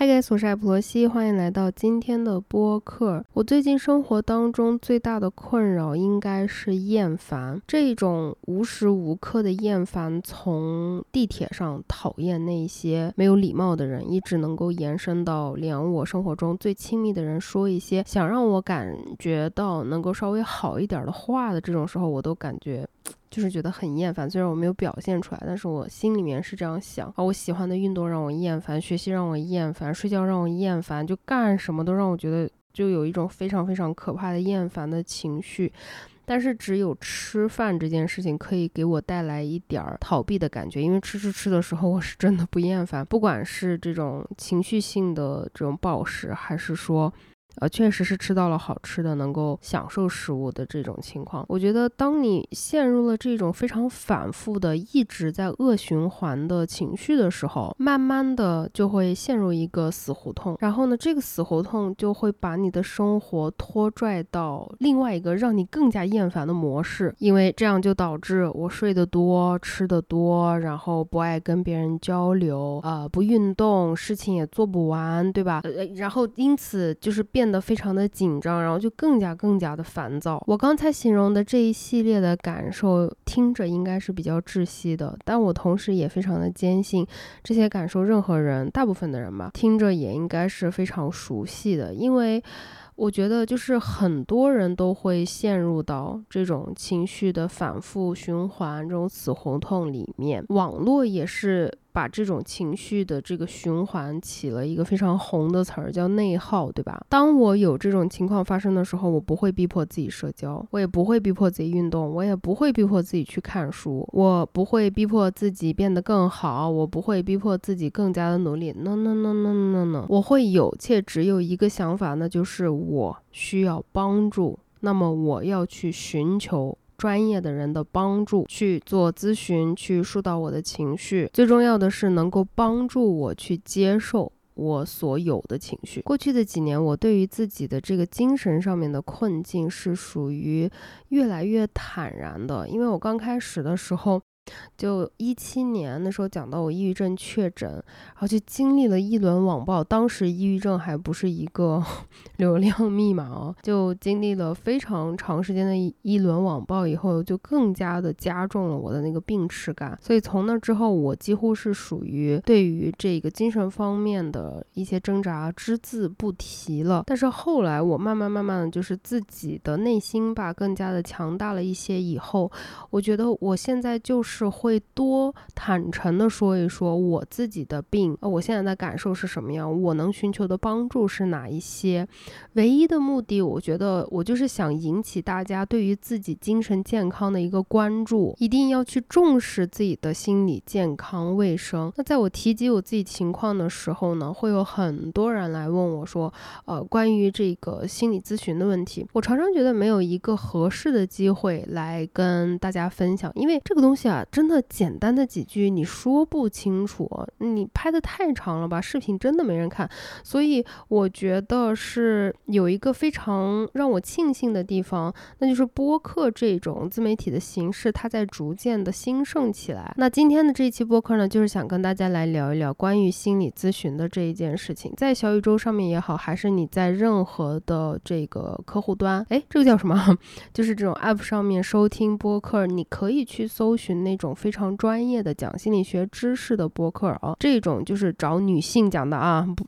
嗨，各位，我是艾普罗西，欢迎来到今天的播客。我最近生活当中最大的困扰应该是厌烦，这种无时无刻的厌烦，从地铁上讨厌那些没有礼貌的人，一直能够延伸到连我生活中最亲密的人说一些想让我感觉到能够稍微好一点的话的这种时候，我都感觉。就是觉得很厌烦，虽然我没有表现出来，但是我心里面是这样想啊。我喜欢的运动让我厌烦，学习让我厌烦，睡觉让我厌烦，就干什么都让我觉得就有一种非常非常可怕的厌烦的情绪。但是只有吃饭这件事情可以给我带来一点儿逃避的感觉，因为吃吃吃的时候我是真的不厌烦，不管是这种情绪性的这种暴食，还是说。呃，确实是吃到了好吃的，能够享受食物的这种情况。我觉得，当你陷入了这种非常反复的、一直在恶循环的情绪的时候，慢慢的就会陷入一个死胡同。然后呢，这个死胡同就会把你的生活拖拽到另外一个让你更加厌烦的模式。因为这样就导致我睡得多、吃得多，然后不爱跟别人交流，呃，不运动，事情也做不完，对吧？呃，然后因此就是变。变得非常的紧张，然后就更加更加的烦躁。我刚才形容的这一系列的感受，听着应该是比较窒息的，但我同时也非常的坚信，这些感受任何人，大部分的人吧，听着也应该是非常熟悉的，因为我觉得就是很多人都会陷入到这种情绪的反复循环、这种死胡同里面。网络也是。把这种情绪的这个循环起了一个非常红的词儿，叫内耗，对吧？当我有这种情况发生的时候，我不会逼迫自己社交，我也不会逼迫自己运动，我也不会逼迫自己去看书，我不会逼迫自己变得更好，我不会逼迫自己更加的努力。No no no no no no，我会有且只有一个想法，那就是我需要帮助，那么我要去寻求。专业的人的帮助去做咨询，去疏导我的情绪。最重要的是能够帮助我去接受我所有的情绪。过去的几年，我对于自己的这个精神上面的困境是属于越来越坦然的，因为我刚开始的时候。就一七年的时候讲到我抑郁症确诊，然后就经历了一轮网暴。当时抑郁症还不是一个 流量密码哦，就经历了非常长时间的一一轮网暴以后，就更加的加重了我的那个病耻感。所以从那之后，我几乎是属于对于这个精神方面的一些挣扎只字不提了。但是后来我慢慢慢慢的就是自己的内心吧更加的强大了一些以后，我觉得我现在就是。是会多坦诚的说一说我自己的病，呃，我现在的感受是什么样，我能寻求的帮助是哪一些？唯一的目的，我觉得我就是想引起大家对于自己精神健康的一个关注，一定要去重视自己的心理健康卫生。那在我提及我自己情况的时候呢，会有很多人来问我说，呃，关于这个心理咨询的问题，我常常觉得没有一个合适的机会来跟大家分享，因为这个东西啊。真的简单的几句你说不清楚，你拍的太长了吧？视频真的没人看，所以我觉得是有一个非常让我庆幸的地方，那就是播客这种自媒体的形式，它在逐渐的兴盛起来。那今天的这一期播客呢，就是想跟大家来聊一聊关于心理咨询的这一件事情，在小宇宙上面也好，还是你在任何的这个客户端，哎，这个叫什么？就是这种 app 上面收听播客，你可以去搜寻那。那种非常专业的讲心理学知识的播客啊，这种就是找女性讲的啊，不。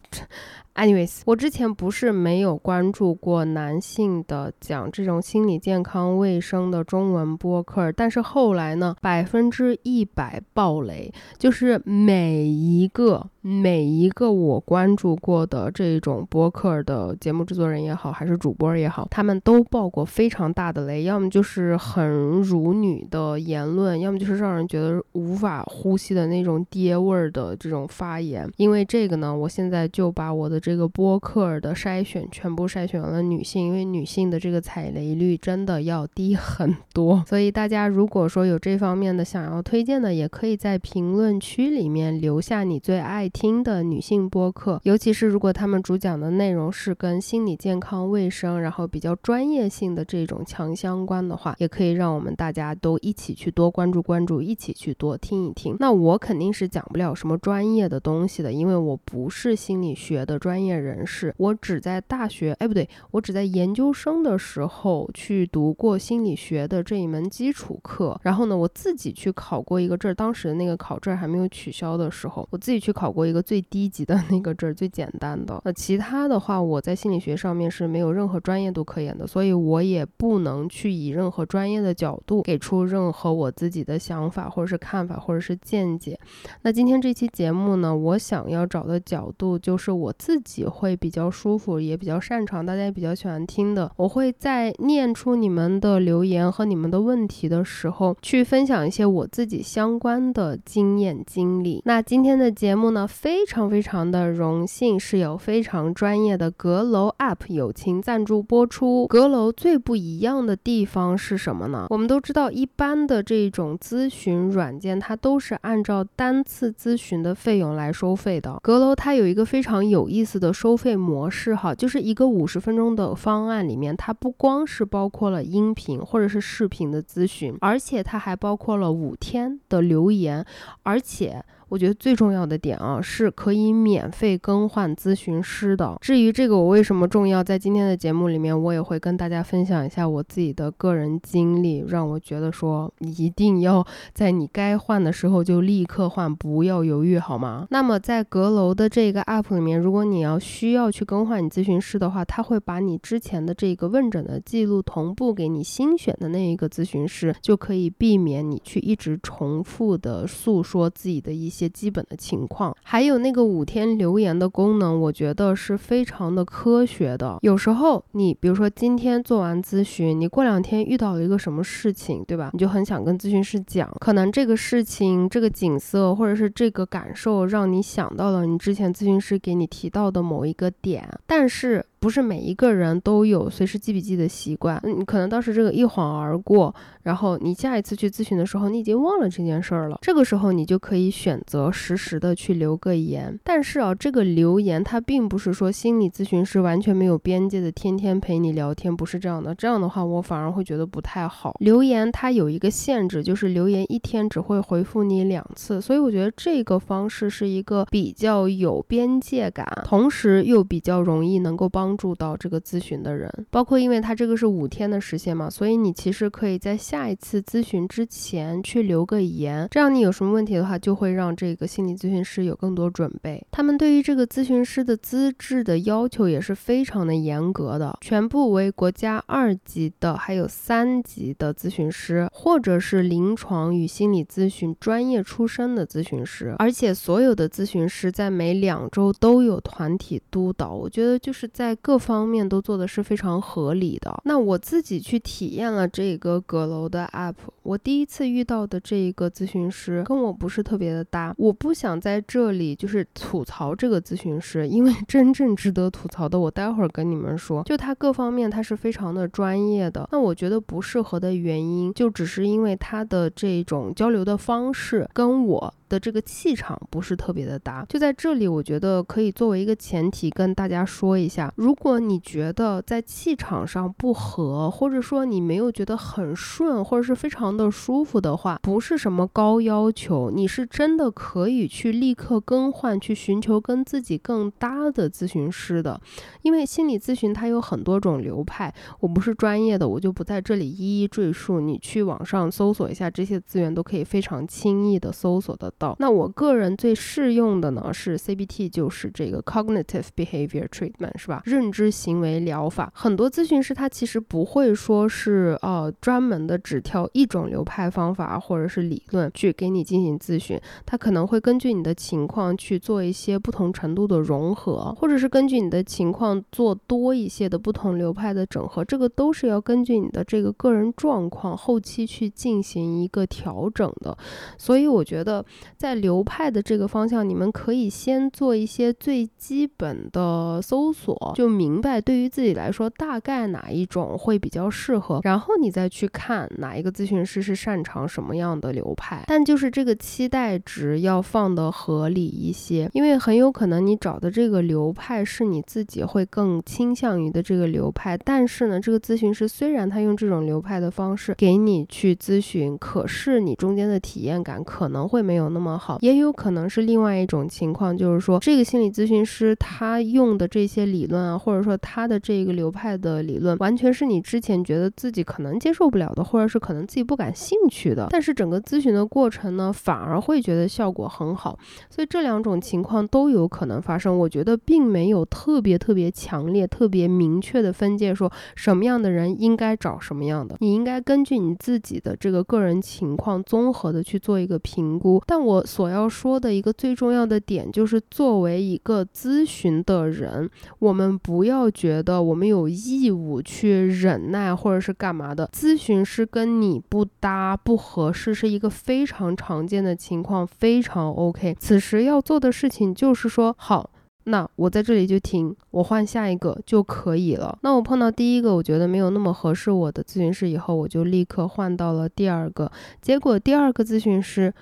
Anyways，我之前不是没有关注过男性的讲这种心理健康卫生的中文播客，但是后来呢，百分之一百爆雷，就是每一个每一个我关注过的这种播客的节目制作人也好，还是主播也好，他们都爆过非常大的雷，要么就是很辱女的言论，要么就是让人觉得无法呼吸的那种爹味儿的这种发言。因为这个呢，我现在就把我的。这个播客的筛选，全部筛选了女性，因为女性的这个踩雷率真的要低很多。所以大家如果说有这方面的想要推荐的，也可以在评论区里面留下你最爱听的女性播客，尤其是如果他们主讲的内容是跟心理健康、卫生，然后比较专业性的这种强相关的话，也可以让我们大家都一起去多关注关注，一起去多听一听。那我肯定是讲不了什么专业的东西的，因为我不是心理学的专专业人士，我只在大学，哎不对，我只在研究生的时候去读过心理学的这一门基础课，然后呢，我自己去考过一个证，当时的那个考证还没有取消的时候，我自己去考过一个最低级的那个证，最简单的。那其他的话，我在心理学上面是没有任何专业度可言的，所以我也不能去以任何专业的角度给出任何我自己的想法或者是看法或者是见解。那今天这期节目呢，我想要找的角度就是我自己己会比较舒服，也比较擅长，大家也比较喜欢听的。我会在念出你们的留言和你们的问题的时候，去分享一些我自己相关的经验经历。那今天的节目呢，非常非常的荣幸是有非常专业的阁楼 App 友情赞助播出。阁楼最不一样的地方是什么呢？我们都知道，一般的这种咨询软件，它都是按照单次咨询的费用来收费的。阁楼它有一个非常有意思的收费模式，哈，就是一个五十分钟的方案里面，它不光是包括了音频或者是视频的咨询，而且它还包括了五天的留言，而且。我觉得最重要的点啊，是可以免费更换咨询师的。至于这个我为什么重要，在今天的节目里面，我也会跟大家分享一下我自己的个人经历，让我觉得说一定要在你该换的时候就立刻换，不要犹豫，好吗？那么在阁楼的这个 app 里面，如果你要需要去更换你咨询师的话，他会把你之前的这个问诊的记录同步给你新选的那一个咨询师，就可以避免你去一直重复的诉说自己的一些。些基本的情况，还有那个五天留言的功能，我觉得是非常的科学的。有时候你比如说今天做完咨询，你过两天遇到了一个什么事情，对吧？你就很想跟咨询师讲，可能这个事情、这个景色或者是这个感受，让你想到了你之前咨询师给你提到的某一个点，但是。不是每一个人都有随时记笔记的习惯，你可能当时这个一晃而过，然后你下一次去咨询的时候，你已经忘了这件事儿了。这个时候你就可以选择实时的去留个言。但是啊，这个留言它并不是说心理咨询师完全没有边界的天天陪你聊天，不是这样的。这样的话，我反而会觉得不太好。留言它有一个限制，就是留言一天只会回复你两次，所以我觉得这个方式是一个比较有边界感，同时又比较容易能够帮。帮助到这个咨询的人，包括因为他这个是五天的时限嘛，所以你其实可以在下一次咨询之前去留个言，这样你有什么问题的话，就会让这个心理咨询师有更多准备。他们对于这个咨询师的资质的要求也是非常的严格的，全部为国家二级的，还有三级的咨询师，或者是临床与心理咨询专业出身的咨询师，而且所有的咨询师在每两周都有团体督导。我觉得就是在各方面都做的是非常合理的。那我自己去体验了这个阁楼的 app，我第一次遇到的这一个咨询师跟我不是特别的搭。我不想在这里就是吐槽这个咨询师，因为 真正值得吐槽的，我待会儿跟你们说。就他各方面他是非常的专业的。那我觉得不适合的原因，就只是因为他的这种交流的方式跟我。的这个气场不是特别的搭，就在这里，我觉得可以作为一个前提跟大家说一下，如果你觉得在气场上不合，或者说你没有觉得很顺，或者是非常的舒服的话，不是什么高要求，你是真的可以去立刻更换，去寻求跟自己更搭的咨询师的，因为心理咨询它有很多种流派，我不是专业的，我就不在这里一一赘述，你去网上搜索一下这些资源，都可以非常轻易的搜索得到。那我个人最适用的呢是 CBT，就是这个 Cognitive Behavior Treatment，是吧？认知行为疗法。很多咨询师他其实不会说是呃专门的只挑一种流派方法或者是理论去给你进行咨询，他可能会根据你的情况去做一些不同程度的融合，或者是根据你的情况做多一些的不同流派的整合，这个都是要根据你的这个个人状况后期去进行一个调整的。所以我觉得在流派的这个方向，你们可以先做一些最基本的搜索，就明白对于自己来说大概哪一种会比较适合，然后你再去看哪一个咨询师这是擅长什么样的流派。但就是这个期待值要放的合理一些，因为很有可能你找的这个流派是你自己会更倾向于的这个流派，但是呢，这个咨询师虽然他用这种流派的方式给你去咨询，可是你中间的体验感可能会没有那么好，也有可能是另外一种情况，就是说这个心理咨询师他用的这些理论啊，或者说他的这个流派的理论，完全是你之前觉得自己可能接受不了的，或者是可能自己不敢感兴趣的，但是整个咨询的过程呢，反而会觉得效果很好，所以这两种情况都有可能发生。我觉得并没有特别特别强烈、特别明确的分界，说什么样的人应该找什么样的，你应该根据你自己的这个个人情况综合的去做一个评估。但我所要说的一个最重要的点就是，作为一个咨询的人，我们不要觉得我们有义务去忍耐或者是干嘛的。咨询师跟你不搭不合适是一个非常常见的情况，非常 OK。此时要做的事情就是说，好，那我在这里就停，我换下一个就可以了。那我碰到第一个我觉得没有那么合适我的咨询师以后，我就立刻换到了第二个。结果第二个咨询师。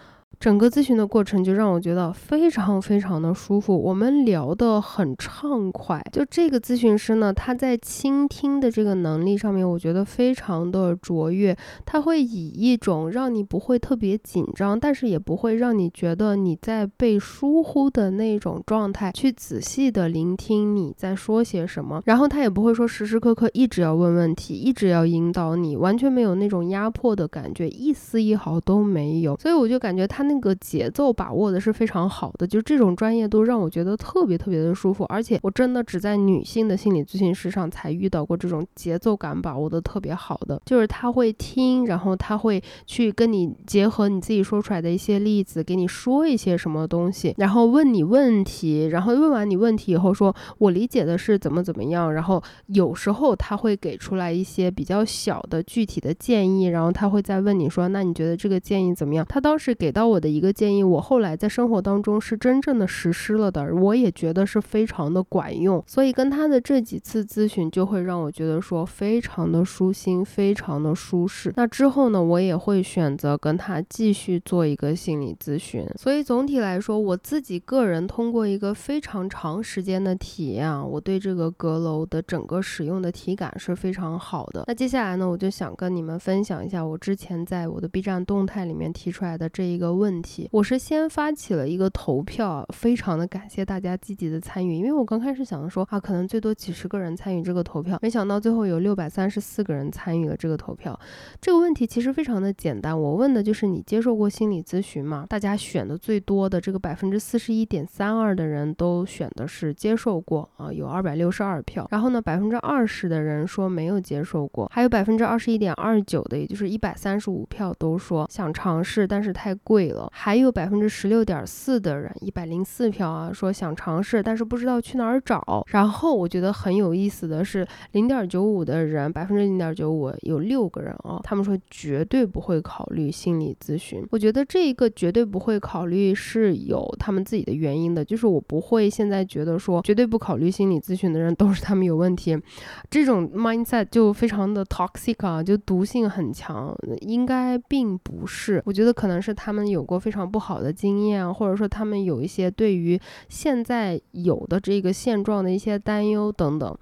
整个咨询的过程就让我觉得非常非常的舒服，我们聊得很畅快。就这个咨询师呢，他在倾听的这个能力上面，我觉得非常的卓越。他会以一种让你不会特别紧张，但是也不会让你觉得你在被疏忽的那种状态，去仔细的聆听你在说些什么。然后他也不会说时时刻刻一直要问问题，一直要引导你，完全没有那种压迫的感觉，一丝一毫都没有。所以我就感觉他。那个节奏把握的是非常好的，就这种专业度让我觉得特别特别的舒服，而且我真的只在女性的心理咨询师上才遇到过这种节奏感把握的特别好的，就是他会听，然后他会去跟你结合你自己说出来的一些例子，给你说一些什么东西，然后问你问题，然后问完你问题以后说，我理解的是怎么怎么样，然后有时候他会给出来一些比较小的具体的建议，然后他会再问你说，那你觉得这个建议怎么样？他当时给到我。的一个建议，我后来在生活当中是真正的实施了的，我也觉得是非常的管用。所以跟他的这几次咨询，就会让我觉得说非常的舒心，非常的舒适。那之后呢，我也会选择跟他继续做一个心理咨询。所以总体来说，我自己个人通过一个非常长时间的体验，啊，我对这个阁楼的整个使用的体感是非常好的。那接下来呢，我就想跟你们分享一下我之前在我的 B 站动态里面提出来的这一个问。问题，我是先发起了一个投票，非常的感谢大家积极的参与，因为我刚开始想说啊，可能最多几十个人参与这个投票，没想到最后有六百三十四个人参与了这个投票。这个问题其实非常的简单，我问的就是你接受过心理咨询吗？大家选的最多的这个百分之四十一点三二的人都选的是接受过啊，有二百六十二票。然后呢，百分之二十的人说没有接受过，还有百分之二十一点二九的，也就是一百三十五票都说想尝试，但是太贵了。还有百分之十六点四的人，一百零四票啊，说想尝试，但是不知道去哪儿找。然后我觉得很有意思的是，零点九五的人，百分之零点九五有六个人啊，他们说绝对不会考虑心理咨询。我觉得这一个绝对不会考虑是有他们自己的原因的，就是我不会现在觉得说绝对不考虑心理咨询的人都是他们有问题，这种 mindset 就非常的 toxic 啊，就毒性很强，应该并不是。我觉得可能是他们有。有过非常不好的经验，或者说他们有一些对于现在有的这个现状的一些担忧等等。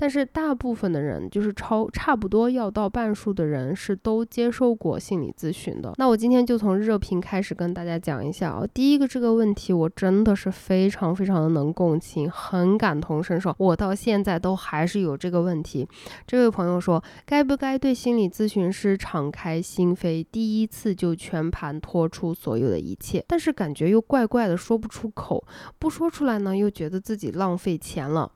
但是大部分的人，就是超差不多要到半数的人是都接受过心理咨询的。那我今天就从热评开始跟大家讲一下啊。第一个这个问题，我真的是非常非常的能共情，很感同身受。我到现在都还是有这个问题。这位朋友说，该不该对心理咨询师敞开心扉，第一次就全盘托出所有的一切？但是感觉又怪怪的，说不出口，不说出来呢，又觉得自己浪费钱了。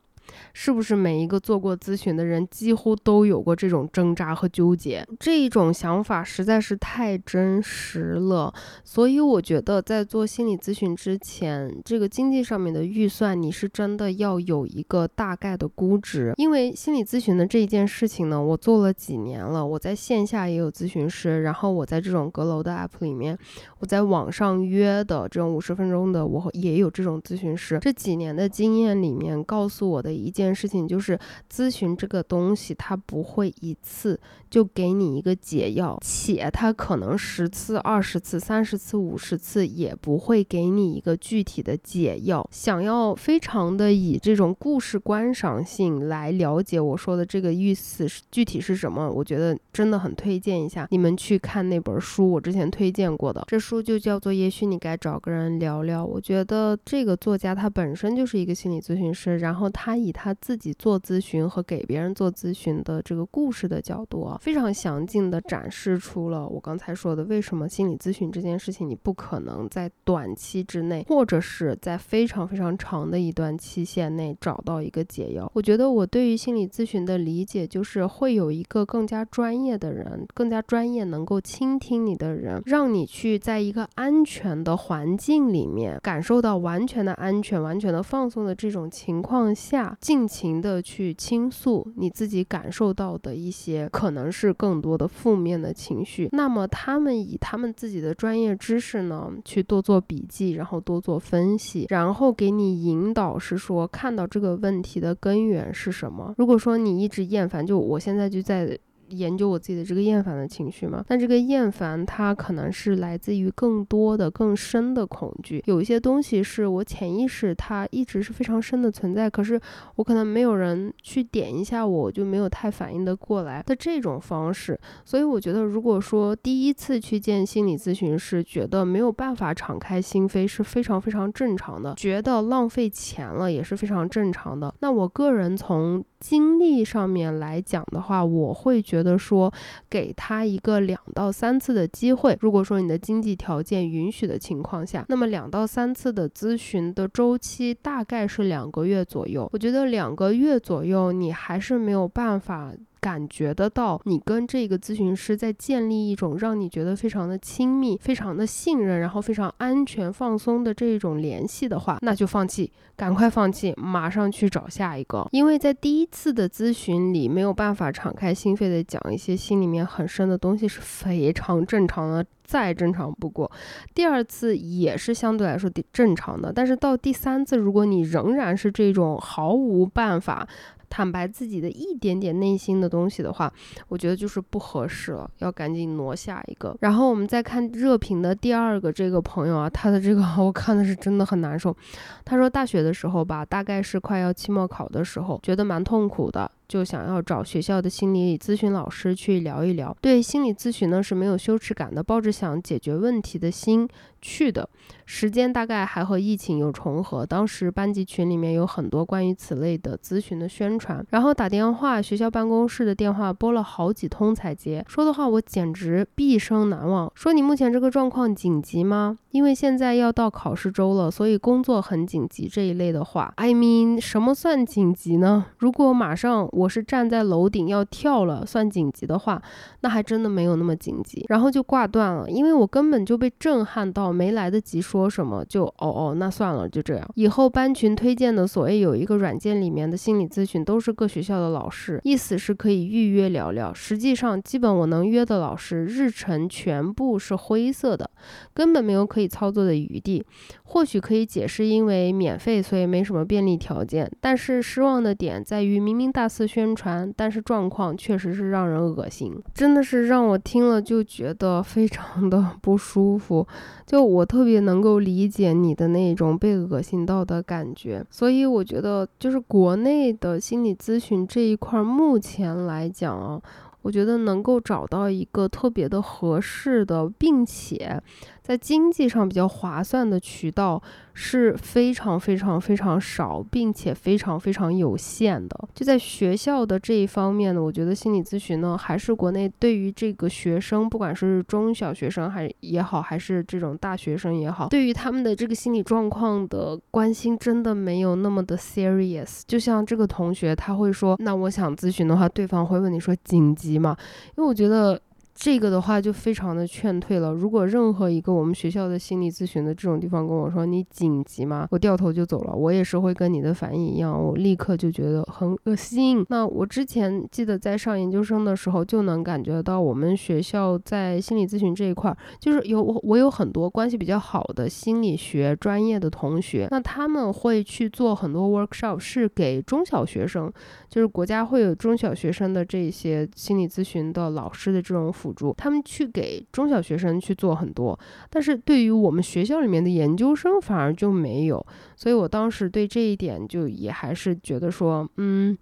是不是每一个做过咨询的人几乎都有过这种挣扎和纠结？这种想法实在是太真实了。所以我觉得在做心理咨询之前，这个经济上面的预算，你是真的要有一个大概的估值。因为心理咨询的这一件事情呢，我做了几年了，我在线下也有咨询师，然后我在这种阁楼的 app 里面，我在网上约的这种五十分钟的，我也有这种咨询师。这几年的经验里面，告诉我的一件事情就是，咨询这个东西，它不会一次就给你一个解药，且它可能十次、二十次、三十次、五十次也不会给你一个具体的解药。想要非常的以这种故事观赏性来了解我说的这个意思具体是什么，我觉得真的很推荐一下你们去看那本书，我之前推荐过的，这书就叫做《也许你该找个人聊聊》。我觉得这个作家他本身就是一个心理咨询师，然后他以他自己做咨询和给别人做咨询的这个故事的角度啊，非常详尽的展示出了我刚才说的为什么心理咨询这件事情你不可能在短期之内，或者是在非常非常长的一段期限内找到一个解药。我觉得我对于心理咨询的理解就是会有一个更加专业的人，更加专业能够倾听你的人，让你去在一个安全的环境里面感受到完全的安全、完全的放松的这种情况下，尽情的去倾诉你自己感受到的一些可能是更多的负面的情绪。那么他们以他们自己的专业知识呢，去多做笔记，然后多做分析，然后给你引导，是说看到这个问题的根源是什么。如果说你一直厌烦，就我现在就在。研究我自己的这个厌烦的情绪嘛？但这个厌烦它可能是来自于更多的、更深的恐惧。有一些东西是我潜意识它一直是非常深的存在，可是我可能没有人去点一下，我我就没有太反应的过来的这种方式。所以我觉得，如果说第一次去见心理咨询师，觉得没有办法敞开心扉是非常非常正常的，觉得浪费钱了也是非常正常的。那我个人从经历上面来讲的话，我会觉得说，给他一个两到三次的机会。如果说你的经济条件允许的情况下，那么两到三次的咨询的周期大概是两个月左右。我觉得两个月左右，你还是没有办法。感觉得到，你跟这个咨询师在建立一种让你觉得非常的亲密、非常的信任，然后非常安全、放松的这种联系的话，那就放弃，赶快放弃，马上去找下一个。因为在第一次的咨询里，没有办法敞开心扉的讲一些心里面很深的东西是非常正常的，再正常不过。第二次也是相对来说正常的，但是到第三次，如果你仍然是这种毫无办法。坦白自己的一点点内心的东西的话，我觉得就是不合适了，要赶紧挪下一个。然后我们再看热评的第二个这个朋友啊，他的这个 我看的是真的很难受。他说大学的时候吧，大概是快要期末考的时候，觉得蛮痛苦的。就想要找学校的心理咨询老师去聊一聊，对心理咨询呢是没有羞耻感的，抱着想解决问题的心去的。时间大概还和疫情有重合，当时班级群里面有很多关于此类的咨询的宣传，然后打电话，学校办公室的电话拨了好几通才接，说的话我简直毕生难忘。说你目前这个状况紧急吗？因为现在要到考试周了，所以工作很紧急这一类的话。I mean，什么算紧急呢？如果马上我。我是站在楼顶要跳了，算紧急的话，那还真的没有那么紧急。然后就挂断了，因为我根本就被震撼到，没来得及说什么，就哦哦，那算了，就这样。以后班群推荐的所谓有一个软件里面的心理咨询，都是各学校的老师，意思是可以预约聊聊。实际上，基本我能约的老师日程全部是灰色的，根本没有可以操作的余地。或许可以解释，因为免费，所以没什么便利条件。但是失望的点在于，明明大四宣传，但是状况确实是让人恶心，真的是让我听了就觉得非常的不舒服。就我特别能够理解你的那种被恶心到的感觉，所以我觉得就是国内的心理咨询这一块，目前来讲啊。我觉得能够找到一个特别的合适的，并且在经济上比较划算的渠道是非常非常非常少，并且非常非常有限的。就在学校的这一方面呢，我觉得心理咨询呢，还是国内对于这个学生，不管是中小学生还也好，还是这种大学生也好，对于他们的这个心理状况的关心，真的没有那么的 serious。就像这个同学，他会说：“那我想咨询的话，对方会问你说紧急吗？”因为我觉得。这个的话就非常的劝退了。如果任何一个我们学校的心理咨询的这种地方跟我说你紧急吗？我掉头就走了。我也是会跟你的反应一样，我立刻就觉得很恶心。那我之前记得在上研究生的时候就能感觉到我们学校在心理咨询这一块，就是有我我有很多关系比较好的心理学专业的同学，那他们会去做很多 workshop，是给中小学生，就是国家会有中小学生的这些心理咨询的老师的这种。辅助他们去给中小学生去做很多，但是对于我们学校里面的研究生反而就没有，所以我当时对这一点就也还是觉得说，嗯，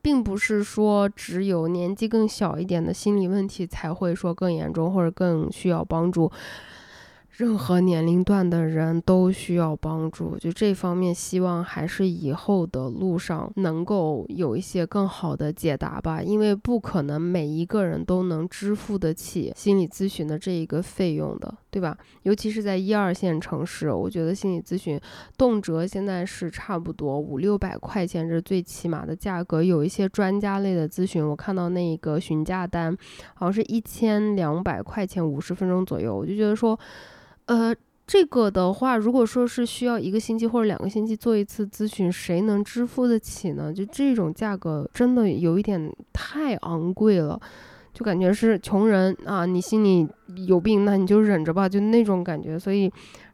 并不是说只有年纪更小一点的心理问题才会说更严重或者更需要帮助。任何年龄段的人都需要帮助，就这方面，希望还是以后的路上能够有一些更好的解答吧。因为不可能每一个人都能支付得起心理咨询的这一个费用的，对吧？尤其是在一二线城市，我觉得心理咨询动辄现在是差不多五六百块钱，这是最起码的价格。有一些专家类的咨询，我看到那个询价单好像是一千两百块钱，五十分钟左右，我就觉得说。呃，这个的话，如果说是需要一个星期或者两个星期做一次咨询，谁能支付得起呢？就这种价格真的有一点太昂贵了，就感觉是穷人啊，你心里有病，那你就忍着吧，就那种感觉，所以。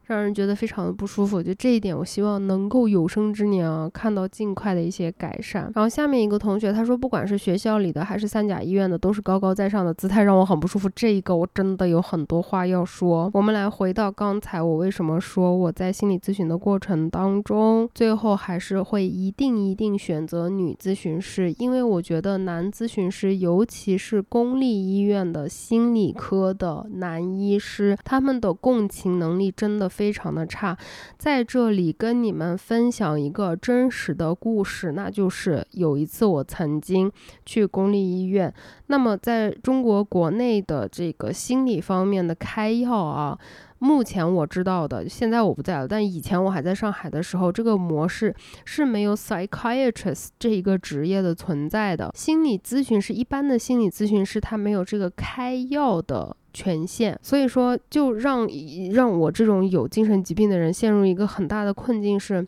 让人觉得非常的不舒服，就这一点，我希望能够有生之年啊看到尽快的一些改善。然后下面一个同学他说，不管是学校里的还是三甲医院的，都是高高在上的姿态，让我很不舒服。这一个我真的有很多话要说。我们来回到刚才，我为什么说我在心理咨询的过程当中，最后还是会一定一定选择女咨询师，因为我觉得男咨询师，尤其是公立医院的心理科的男医师，他们的共情能力真的。非常的差，在这里跟你们分享一个真实的故事，那就是有一次我曾经去公立医院，那么在中国国内的这个心理方面的开药啊，目前我知道的，现在我不在了，但以前我还在上海的时候，这个模式是没有 psychiatrist 这一个职业的存在的，心理咨询师一般的心理咨询师他没有这个开药的。权限，所以说就让让我这种有精神疾病的人陷入一个很大的困境，是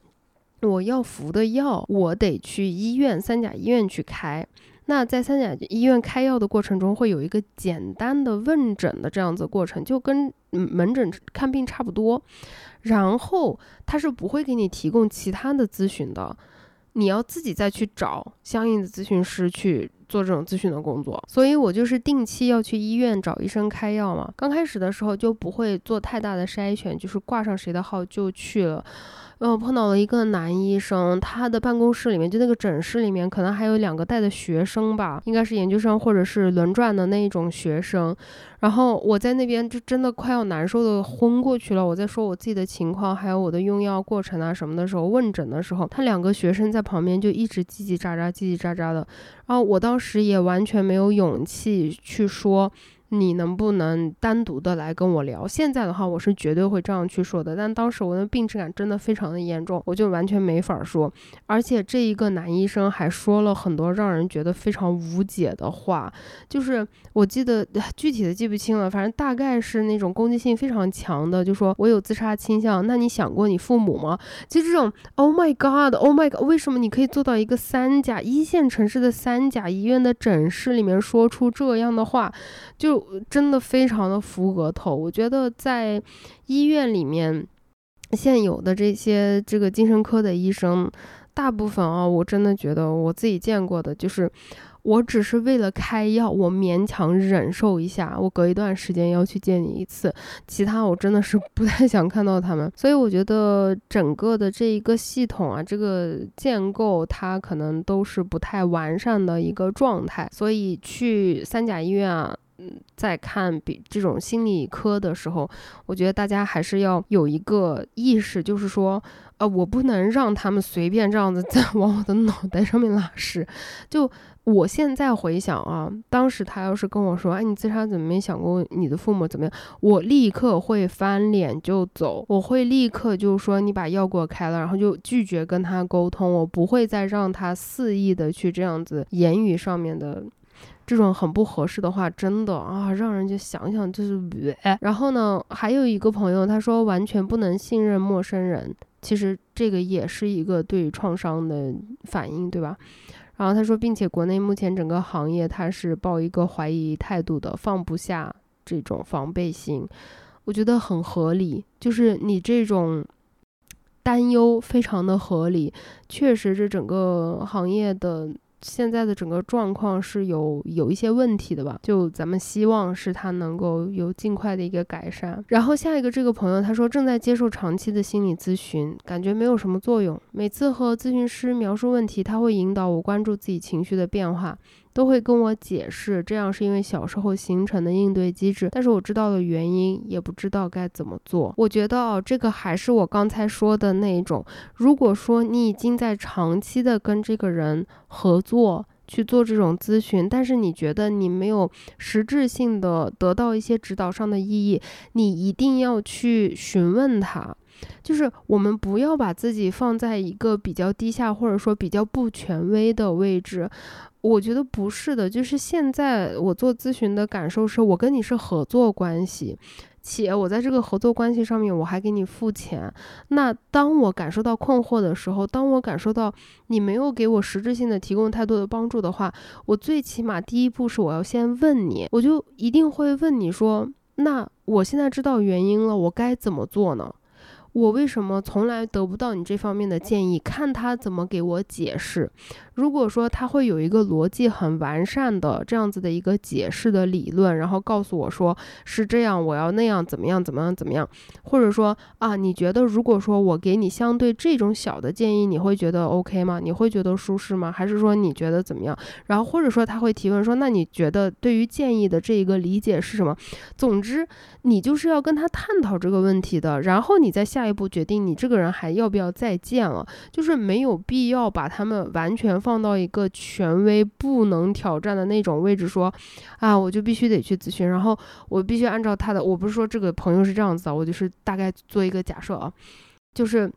我要服的药，我得去医院三甲医院去开。那在三甲医院开药的过程中，会有一个简单的问诊的这样子过程，就跟门诊看病差不多。然后他是不会给你提供其他的咨询的，你要自己再去找相应的咨询师去。做这种咨询的工作，所以我就是定期要去医院找医生开药嘛。刚开始的时候就不会做太大的筛选，就是挂上谁的号就去了。然后碰到了一个男医生，他的办公室里面就那个诊室里面可能还有两个带的学生吧，应该是研究生或者是轮转的那一种学生。然后我在那边就真的快要难受的昏过去了。我在说我自己的情况，还有我的用药过程啊什么的时候，问诊的时候，他两个学生在旁边就一直叽叽喳喳、叽叽喳喳的。然后我当时也完全没有勇气去说。你能不能单独的来跟我聊？现在的话，我是绝对会这样去说的。但当时我的病耻感真的非常的严重，我就完全没法说。而且这一个男医生还说了很多让人觉得非常无解的话，就是我记得具体的记不清了，反正大概是那种攻击性非常强的，就说我有自杀倾向。那你想过你父母吗？就这种 Oh my God，Oh my God，为什么你可以做到一个三甲一线城市的三甲医院的诊室里面说出这样的话？就。真的非常的服额头，我觉得在医院里面现有的这些这个精神科的医生，大部分啊，我真的觉得我自己见过的，就是我只是为了开药，我勉强忍受一下，我隔一段时间要去见你一次，其他我真的是不太想看到他们。所以我觉得整个的这一个系统啊，这个建构它可能都是不太完善的一个状态，所以去三甲医院啊。嗯在看比这种心理科的时候，我觉得大家还是要有一个意识，就是说，呃，我不能让他们随便这样子在往我的脑袋上面拉屎。就我现在回想啊，当时他要是跟我说，哎，你自杀怎么没想过你的父母怎么样？我立刻会翻脸就走，我会立刻就说你把药给我开了，然后就拒绝跟他沟通，我不会再让他肆意的去这样子言语上面的。这种很不合适的话，真的啊，让人就想想就是。然后呢，还有一个朋友他说完全不能信任陌生人，其实这个也是一个对创伤的反应，对吧？然后他说，并且国内目前整个行业他是抱一个怀疑态度的，放不下这种防备心，我觉得很合理，就是你这种担忧非常的合理，确实这整个行业的。现在的整个状况是有有一些问题的吧？就咱们希望是他能够有尽快的一个改善。然后下一个这个朋友他说正在接受长期的心理咨询，感觉没有什么作用。每次和咨询师描述问题，他会引导我关注自己情绪的变化。都会跟我解释，这样是因为小时候形成的应对机制，但是我知道了原因，也不知道该怎么做。我觉得，这个还是我刚才说的那一种，如果说你已经在长期的跟这个人合作去做这种咨询，但是你觉得你没有实质性的得到一些指导上的意义，你一定要去询问他。就是我们不要把自己放在一个比较低下或者说比较不权威的位置。我觉得不是的，就是现在我做咨询的感受是，我跟你是合作关系，且我在这个合作关系上面我还给你付钱。那当我感受到困惑的时候，当我感受到你没有给我实质性的提供太多的帮助的话，我最起码第一步是我要先问你，我就一定会问你说，那我现在知道原因了，我该怎么做呢？我为什么从来得不到你这方面的建议？看他怎么给我解释。如果说他会有一个逻辑很完善的这样子的一个解释的理论，然后告诉我说是这样，我要那样怎么样怎么样怎么样，或者说啊，你觉得如果说我给你相对这种小的建议，你会觉得 OK 吗？你会觉得舒适吗？还是说你觉得怎么样？然后或者说他会提问说，那你觉得对于建议的这一个理解是什么？总之，你就是要跟他探讨这个问题的，然后你再下一步决定你这个人还要不要再见了，就是没有必要把他们完全。放到一个权威不能挑战的那种位置，说，啊，我就必须得去咨询，然后我必须按照他的。我不是说这个朋友是这样子啊，我就是大概做一个假设啊，就是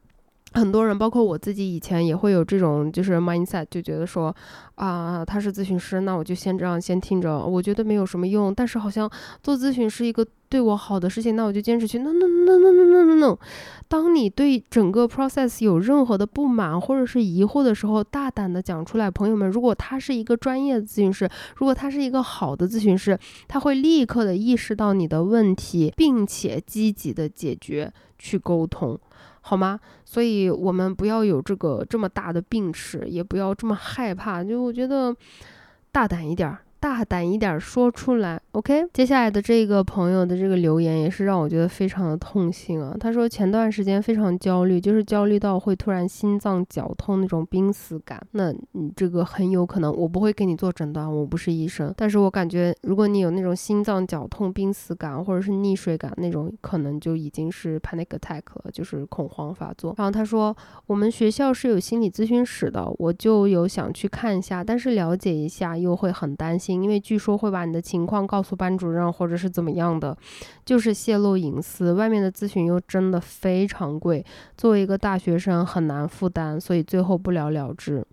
很多人，包括我自己，以前也会有这种就是 mindset，就觉得说，啊，他是咨询师，那我就先这样先听着，我觉得没有什么用，但是好像做咨询是一个。对我好的事情，那我就坚持去。No No No No No No No No。当你对整个 process 有任何的不满或者是疑惑的时候，大胆的讲出来。朋友们，如果他是一个专业的咨询师，如果他是一个好的咨询师，他会立刻的意识到你的问题，并且积极的解决，去沟通，好吗？所以我们不要有这个这么大的病耻，也不要这么害怕。就我觉得，大胆一点儿。大胆一点说出来，OK。接下来的这个朋友的这个留言也是让我觉得非常的痛心啊。他说前段时间非常焦虑，就是焦虑到会突然心脏绞痛那种濒死感。那你这个很有可能，我不会给你做诊断，我不是医生，但是我感觉如果你有那种心脏绞痛、濒死感或者是溺水感那种，可能就已经是 panic attack 了，就是恐慌发作。然后他说我们学校是有心理咨询室的，我就有想去看一下，但是了解一下又会很担心。因为据说会把你的情况告诉班主任，或者是怎么样的，就是泄露隐私。外面的咨询又真的非常贵，作为一个大学生很难负担，所以最后不了了之。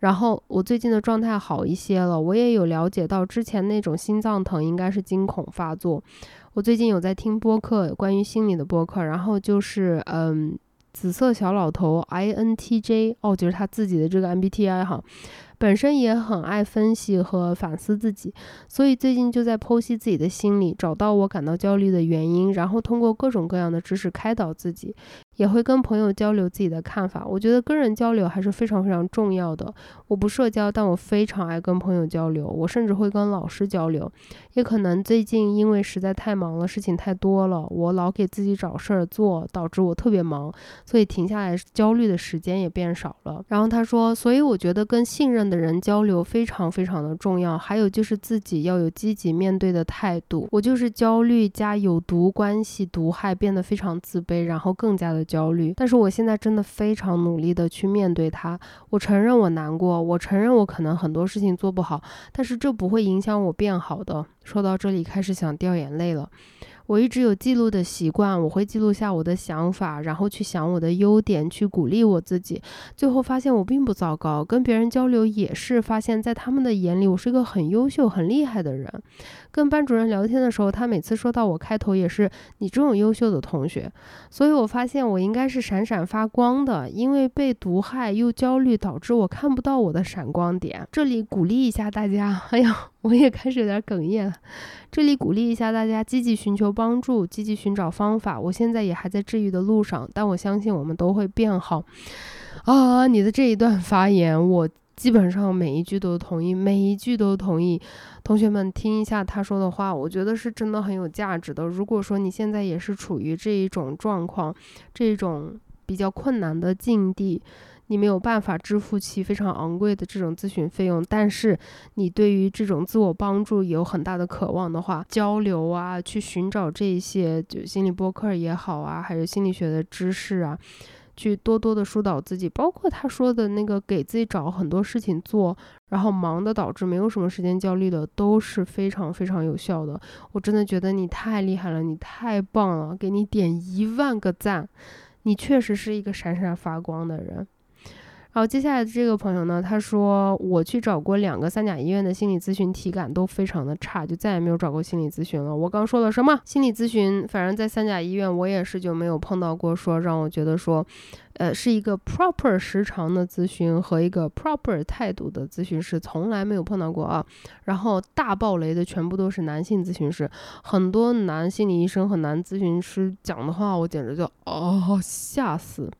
然后我最近的状态好一些了，我也有了解到之前那种心脏疼应该是惊恐发作。我最近有在听播客，关于心理的播客，然后就是嗯，紫色小老头 I N T J 哦，就是他自己的这个 M B T I 哈。本身也很爱分析和反思自己，所以最近就在剖析自己的心理，找到我感到焦虑的原因，然后通过各种各样的知识开导自己。也会跟朋友交流自己的看法。我觉得跟人交流还是非常非常重要的。我不社交，但我非常爱跟朋友交流。我甚至会跟老师交流。也可能最近因为实在太忙了，事情太多了，我老给自己找事儿做，导致我特别忙，所以停下来焦虑的时间也变少了。然后他说，所以我觉得跟信任的人交流非常非常的重要。还有就是自己要有积极面对的态度。我就是焦虑加有毒关系毒害，变得非常自卑，然后更加的焦虑。但是我现在真的非常努力的去面对它。我承认我难过，我承认我可能很多事情做不好，但是这不会影响我变好的。说到这里，开始想掉眼泪了。我一直有记录的习惯，我会记录下我的想法，然后去想我的优点，去鼓励我自己。最后发现我并不糟糕，跟别人交流也是发现，在他们的眼里，我是一个很优秀、很厉害的人。跟班主任聊天的时候，他每次说到我，开头也是你这种优秀的同学。所以我发现我应该是闪闪发光的，因为被毒害又焦虑，导致我看不到我的闪光点。这里鼓励一下大家，哎呀，我也开始有点哽咽了。这里鼓励一下大家，积极寻求帮助，积极寻找方法。我现在也还在治愈的路上，但我相信我们都会变好。啊，你的这一段发言，我基本上每一句都同意，每一句都同意。同学们听一下他说的话，我觉得是真的很有价值的。如果说你现在也是处于这一种状况，这种比较困难的境地。你没有办法支付其非常昂贵的这种咨询费用，但是你对于这种自我帮助有很大的渴望的话，交流啊，去寻找这些就心理播客也好啊，还是心理学的知识啊，去多多的疏导自己，包括他说的那个给自己找很多事情做，然后忙的导致没有什么时间焦虑的，都是非常非常有效的。我真的觉得你太厉害了，你太棒了，给你点一万个赞，你确实是一个闪闪发光的人。好，接下来的这个朋友呢，他说我去找过两个三甲医院的心理咨询，体感都非常的差，就再也没有找过心理咨询了。我刚说了什么？心理咨询，反正在三甲医院，我也是就没有碰到过说让我觉得说，呃，是一个 proper 时长的咨询和一个 proper 态度的咨询师，从来没有碰到过啊。然后大爆雷的全部都是男性咨询师，很多男心理医生和男咨询师讲的话，我简直就哦吓死。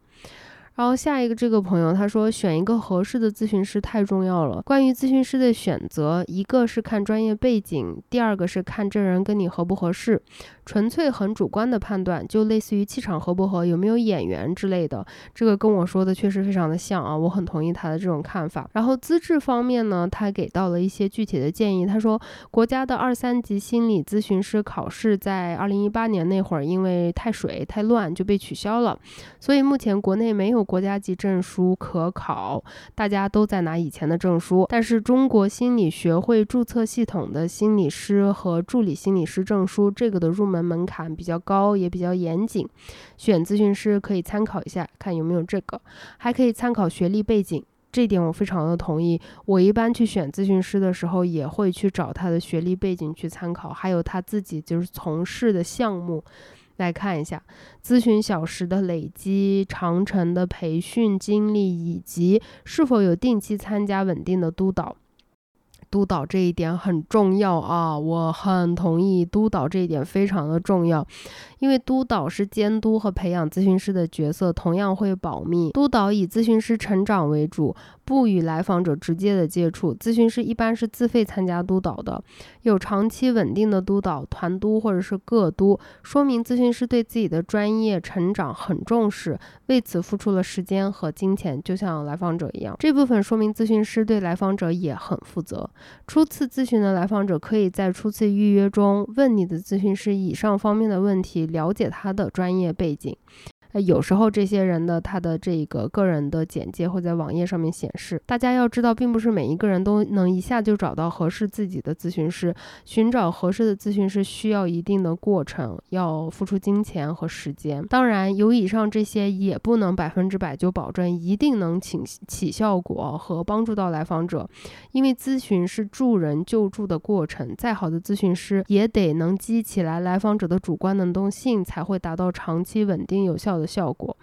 然后下一个这个朋友他说，选一个合适的咨询师太重要了。关于咨询师的选择，一个是看专业背景，第二个是看这人跟你合不合适。纯粹很主观的判断，就类似于气场合不合、有没有眼缘之类的。这个跟我说的确实非常的像啊，我很同意他的这种看法。然后资质方面呢，他给到了一些具体的建议。他说，国家的二三级心理咨询师考试在二零一八年那会儿，因为太水太乱就被取消了，所以目前国内没有国家级证书可考，大家都在拿以前的证书。但是中国心理学会注册系统的心理师和助理心理师证书，这个的入门门槛比较高，也比较严谨。选咨询师可以参考一下，看有没有这个，还可以参考学历背景。这点我非常的同意。我一般去选咨询师的时候，也会去找他的学历背景去参考，还有他自己就是从事的项目来看一下，咨询小时的累积、长城的培训经历，以及是否有定期参加稳定的督导。督导这一点很重要啊，我很同意，督导这一点非常的重要，因为督导是监督和培养咨询师的角色，同样会保密。督导以咨询师成长为主。不与来访者直接的接触，咨询师一般是自费参加督导的，有长期稳定的督导团督或者是个督，说明咨询师对自己的专业成长很重视，为此付出了时间和金钱，就像来访者一样。这部分说明咨询师对来访者也很负责。初次咨询的来访者可以在初次预约中问你的咨询师以上方面的问题，了解他的专业背景。有时候这些人的他的这个个人的简介会在网页上面显示。大家要知道，并不是每一个人都能一下就找到合适自己的咨询师。寻找合适的咨询师需要一定的过程，要付出金钱和时间。当然，有以上这些也不能百分之百就保证一定能起起效果和帮助到来访者，因为咨询是助人救助的过程。再好的咨询师也得能激起来来访者的主观能动性，才会达到长期稳定有效。的效果。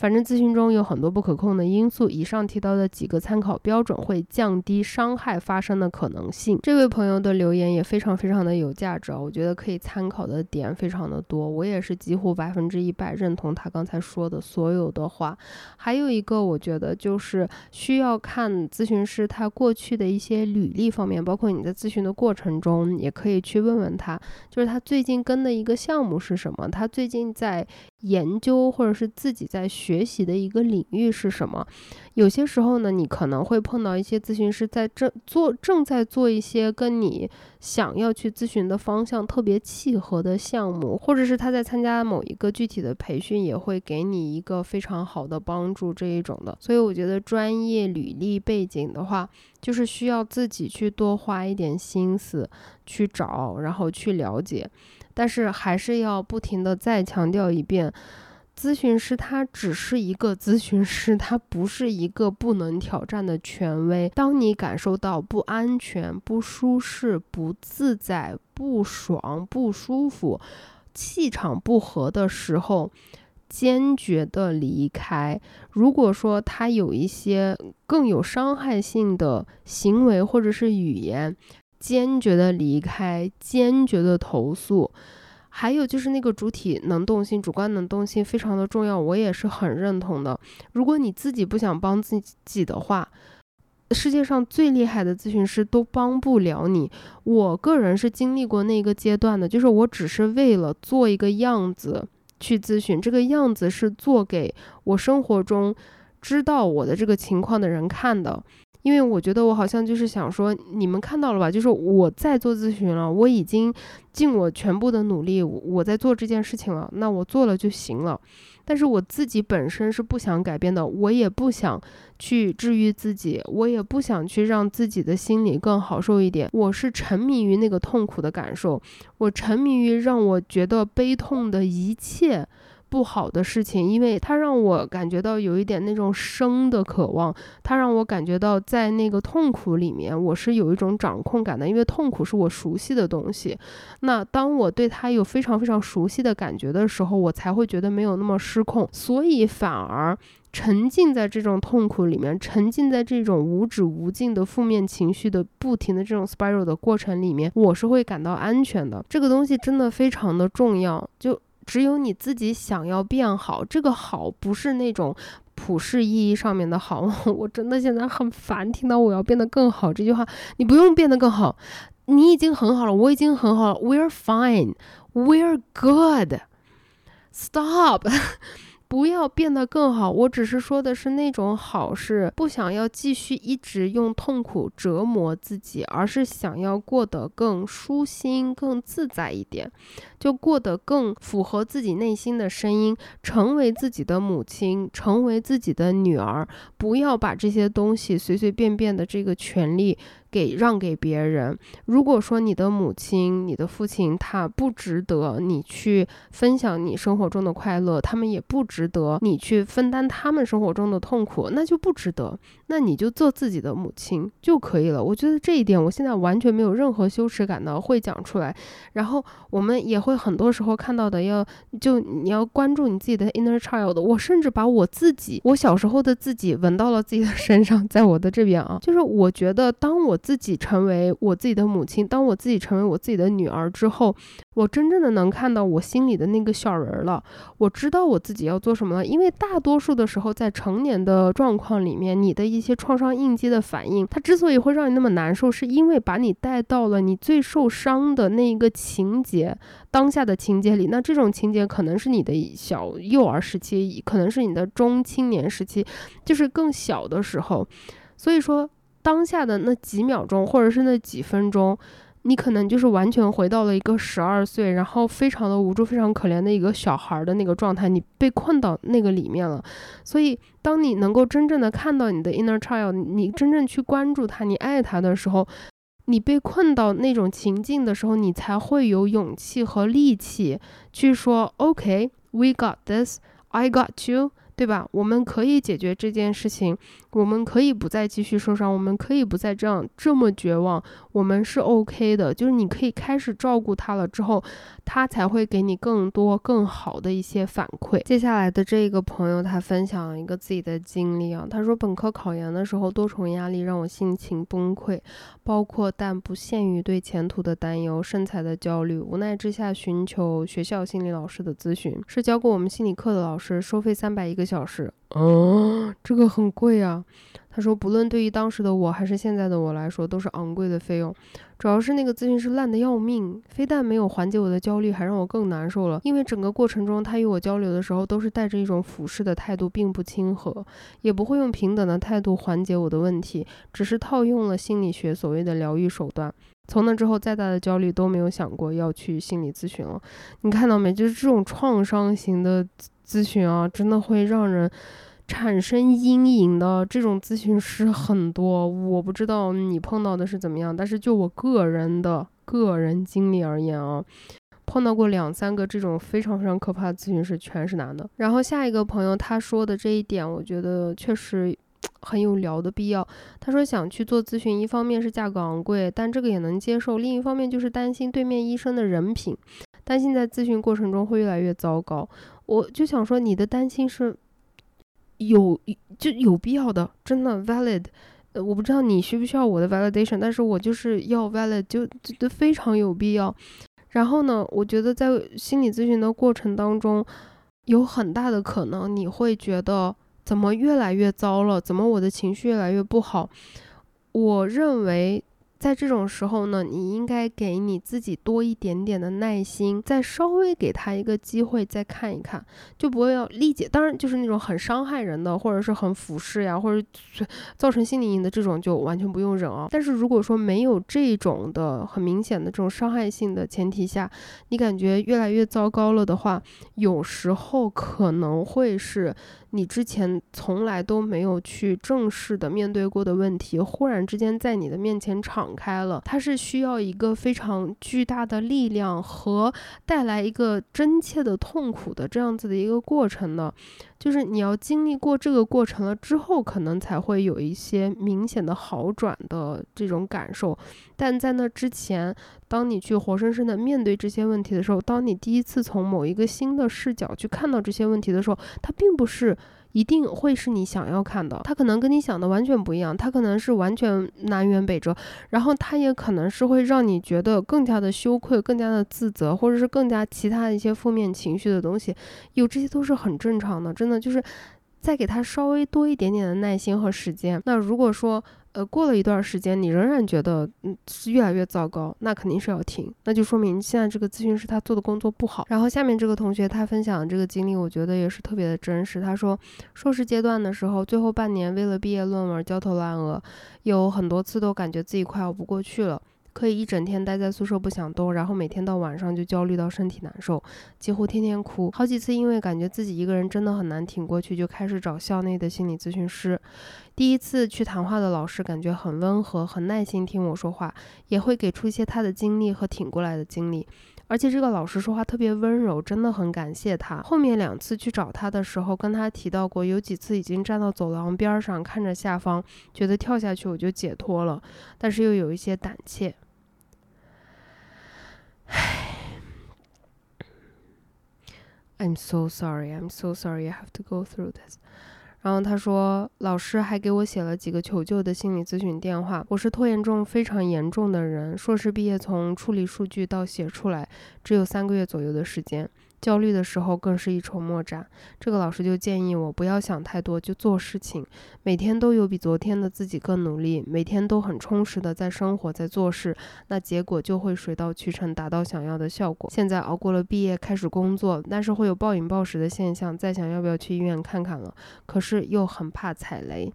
反正咨询中有很多不可控的因素，以上提到的几个参考标准会降低伤害发生的可能性。这位朋友的留言也非常非常的有价值啊，我觉得可以参考的点非常的多，我也是几乎百分之一百认同他刚才说的所有的话。还有一个，我觉得就是需要看咨询师他过去的一些履历方面，包括你在咨询的过程中，也可以去问问他，就是他最近跟的一个项目是什么，他最近在。研究或者是自己在学学习的一个领域是什么？有些时候呢，你可能会碰到一些咨询师在正做正在做一些跟你想要去咨询的方向特别契合的项目，或者是他在参加某一个具体的培训，也会给你一个非常好的帮助这一种的。所以我觉得专业履历背景的话，就是需要自己去多花一点心思去找，然后去了解。但是还是要不停的再强调一遍，咨询师他只是一个咨询师，他不是一个不能挑战的权威。当你感受到不安全、不舒适、不自在、不爽、不舒服、气场不合的时候，坚决的离开。如果说他有一些更有伤害性的行为或者是语言，坚决的离开，坚决的投诉，还有就是那个主体能动性、主观能动性非常的重要，我也是很认同的。如果你自己不想帮自己的话，世界上最厉害的咨询师都帮不了你。我个人是经历过那个阶段的，就是我只是为了做一个样子去咨询，这个样子是做给我生活中知道我的这个情况的人看的。因为我觉得我好像就是想说，你们看到了吧？就是我在做咨询了，我已经尽我全部的努力，我在做这件事情了，那我做了就行了。但是我自己本身是不想改变的，我也不想去治愈自己，我也不想去让自己的心里更好受一点。我是沉迷于那个痛苦的感受，我沉迷于让我觉得悲痛的一切。不好的事情，因为它让我感觉到有一点那种生的渴望，它让我感觉到在那个痛苦里面，我是有一种掌控感的，因为痛苦是我熟悉的东西。那当我对它有非常非常熟悉的感觉的时候，我才会觉得没有那么失控，所以反而沉浸在这种痛苦里面，沉浸在这种无止无尽的负面情绪的不停的这种 spiral 的过程里面，我是会感到安全的。这个东西真的非常的重要，就。只有你自己想要变好，这个好不是那种普世意义上面的好。我真的现在很烦听到我要变得更好这句话。你不用变得更好，你已经很好了，我已经很好了。We're fine, we're good. Stop. 不要变得更好，我只是说的是那种好，是不想要继续一直用痛苦折磨自己，而是想要过得更舒心、更自在一点，就过得更符合自己内心的声音，成为自己的母亲，成为自己的女儿，不要把这些东西随随便便的这个权利。给让给别人。如果说你的母亲、你的父亲他不值得你去分享你生活中的快乐，他们也不值得你去分担他们生活中的痛苦，那就不值得。那你就做自己的母亲就可以了。我觉得这一点我现在完全没有任何羞耻感的会讲出来。然后我们也会很多时候看到的，要就你要关注你自己的 inner child。我甚至把我自己我小时候的自己纹到了自己的身上，在我的这边啊，就是我觉得当我。自己成为我自己的母亲，当我自己成为我自己的女儿之后，我真正的能看到我心里的那个小人了。我知道我自己要做什么了。因为大多数的时候，在成年的状况里面，你的一些创伤应激的反应，它之所以会让你那么难受，是因为把你带到了你最受伤的那一个情节当下的情节里。那这种情节可能是你的小幼儿时期，可能是你的中青年时期，就是更小的时候。所以说。当下的那几秒钟，或者是那几分钟，你可能就是完全回到了一个十二岁，然后非常的无助、非常可怜的一个小孩的那个状态，你被困到那个里面了。所以，当你能够真正的看到你的 inner child，你真正去关注他、你爱他的时候，你被困到那种情境的时候，你才会有勇气和力气去说：“OK，we got this，I got you。”对吧？我们可以解决这件事情，我们可以不再继续受伤，我们可以不再这样这么绝望，我们是 OK 的。就是你可以开始照顾他了之后，他才会给你更多更好的一些反馈。接下来的这个朋友他分享一个自己的经历啊，他说本科考研的时候多重压力让我心情崩溃，包括但不限于对前途的担忧、身材的焦虑，无奈之下寻求学校心理老师的咨询，是教过我们心理课的老师，收费三百一个。小时，哦，这个很贵啊。他说，不论对于当时的我还是现在的我来说，都是昂贵的费用。主要是那个咨询师烂的要命，非但没有缓解我的焦虑，还让我更难受了。因为整个过程中，他与我交流的时候，都是带着一种俯视的态度，并不亲和，也不会用平等的态度缓解我的问题，只是套用了心理学所谓的疗愈手段。从那之后，再大的焦虑都没有想过要去心理咨询了。你看到没？就是这种创伤型的。咨询啊，真的会让人产生阴影的。这种咨询师很多，我不知道你碰到的是怎么样，但是就我个人的个人经历而言啊，碰到过两三个这种非常非常可怕的咨询师，全是男的。然后下一个朋友他说的这一点，我觉得确实 很有聊的必要。他说想去做咨询，一方面是价格昂贵，但这个也能接受；另一方面就是担心对面医生的人品，担心在咨询过程中会越来越糟糕。我就想说，你的担心是有就有必要的，真的 valid。我不知道你需不需要我的 validation，但是我就是要 valid，就就非常有必要。然后呢，我觉得在心理咨询的过程当中，有很大的可能你会觉得怎么越来越糟了，怎么我的情绪越来越不好。我认为。在这种时候呢，你应该给你自己多一点点的耐心，再稍微给他一个机会，再看一看，就不会要理解。当然，就是那种很伤害人的，或者是很俯视呀，或者造成心理阴影的这种，就完全不用忍啊。但是如果说没有这种的很明显的这种伤害性的前提下，你感觉越来越糟糕了的话，有时候可能会是。你之前从来都没有去正式的面对过的问题，忽然之间在你的面前敞开了，它是需要一个非常巨大的力量和带来一个真切的痛苦的这样子的一个过程的。就是你要经历过这个过程了之后，可能才会有一些明显的好转的这种感受。但在那之前，当你去活生生的面对这些问题的时候，当你第一次从某一个新的视角去看到这些问题的时候，它并不是。一定会是你想要看的，他可能跟你想的完全不一样，他可能是完全南辕北辙，然后他也可能是会让你觉得更加的羞愧、更加的自责，或者是更加其他的一些负面情绪的东西，有这些都是很正常的，真的就是再给他稍微多一点点的耐心和时间。那如果说，呃，过了一段时间，你仍然觉得嗯是越来越糟糕，那肯定是要停，那就说明现在这个咨询师他做的工作不好。然后下面这个同学他分享这个经历，我觉得也是特别的真实。他说，硕士阶段的时候，最后半年为了毕业论文焦头烂额，有很多次都感觉自己快要不过去了。可以一整天待在宿舍不想动，然后每天到晚上就焦虑到身体难受，几乎天天哭。好几次因为感觉自己一个人真的很难挺过去，就开始找校内的心理咨询师。第一次去谈话的老师感觉很温和，很耐心听我说话，也会给出一些他的经历和挺过来的经历。而且这个老师说话特别温柔，真的很感谢他。后面两次去找他的时候，跟他提到过，有几次已经站到走廊边上，看着下方，觉得跳下去我就解脱了，但是又有一些胆怯。唉，I'm so sorry, I'm so sorry I have to go through this。然后他说，老师还给我写了几个求救的心理咨询电话。我是拖延症非常严重的人，硕士毕业从处理数据到写出来，只有三个月左右的时间。焦虑的时候更是一筹莫展。这个老师就建议我不要想太多，就做事情，每天都有比昨天的自己更努力，每天都很充实的在生活在做事，那结果就会水到渠成，达到想要的效果。现在熬过了毕业，开始工作，但是会有暴饮暴食的现象，再想要不要去医院看看了，可是又很怕踩雷。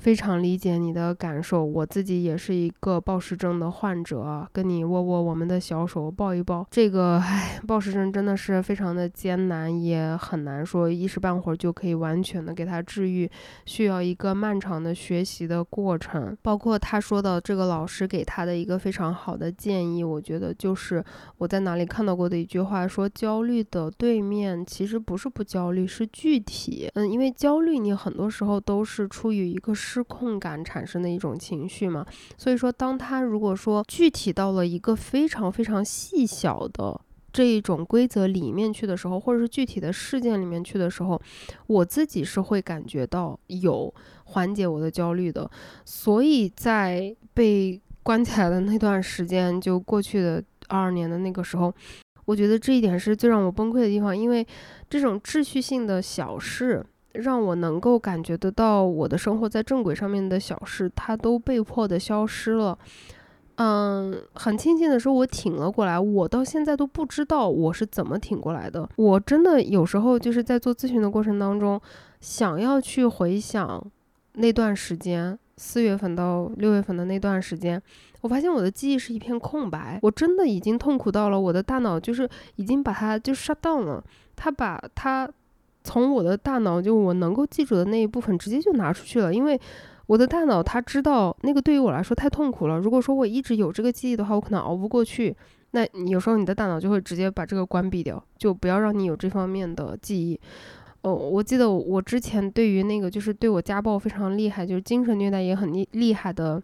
非常理解你的感受，我自己也是一个暴食症的患者，跟你握握我们的小手，抱一抱。这个，唉，暴食症真的是非常的艰难，也很难说一时半会儿就可以完全的给他治愈，需要一个漫长的学习的过程。包括他说的这个老师给他的一个非常好的建议，我觉得就是我在哪里看到过的一句话，说焦虑的对面其实不是不焦虑，是具体。嗯，因为焦虑你很多时候都是出于一个。失控感产生的一种情绪嘛，所以说，当他如果说具体到了一个非常非常细小的这一种规则里面去的时候，或者是具体的事件里面去的时候，我自己是会感觉到有缓解我的焦虑的。所以在被关起来的那段时间，就过去的二二年的那个时候，我觉得这一点是最让我崩溃的地方，因为这种秩序性的小事。让我能够感觉得到我的生活在正轨上面的小事，它都被迫的消失了。嗯，很庆幸的是，我挺了过来。我到现在都不知道我是怎么挺过来的。我真的有时候就是在做咨询的过程当中，想要去回想那段时间，四月份到六月份的那段时间，我发现我的记忆是一片空白。我真的已经痛苦到了，我的大脑就是已经把它就 shut down 了，它把它。从我的大脑，就我能够记住的那一部分，直接就拿出去了。因为我的大脑它知道那个对于我来说太痛苦了。如果说我一直有这个记忆的话，我可能熬不过去。那有时候你的大脑就会直接把这个关闭掉，就不要让你有这方面的记忆。哦，我记得我之前对于那个就是对我家暴非常厉害，就是精神虐待也很厉厉害的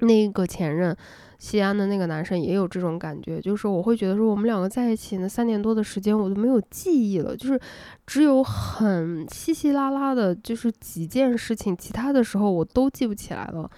那个前任。西安的那个男生也有这种感觉，就是我会觉得说，我们两个在一起那三年多的时间，我都没有记忆了，就是只有很稀稀拉拉的，就是几件事情，其他的时候我都记不起来了，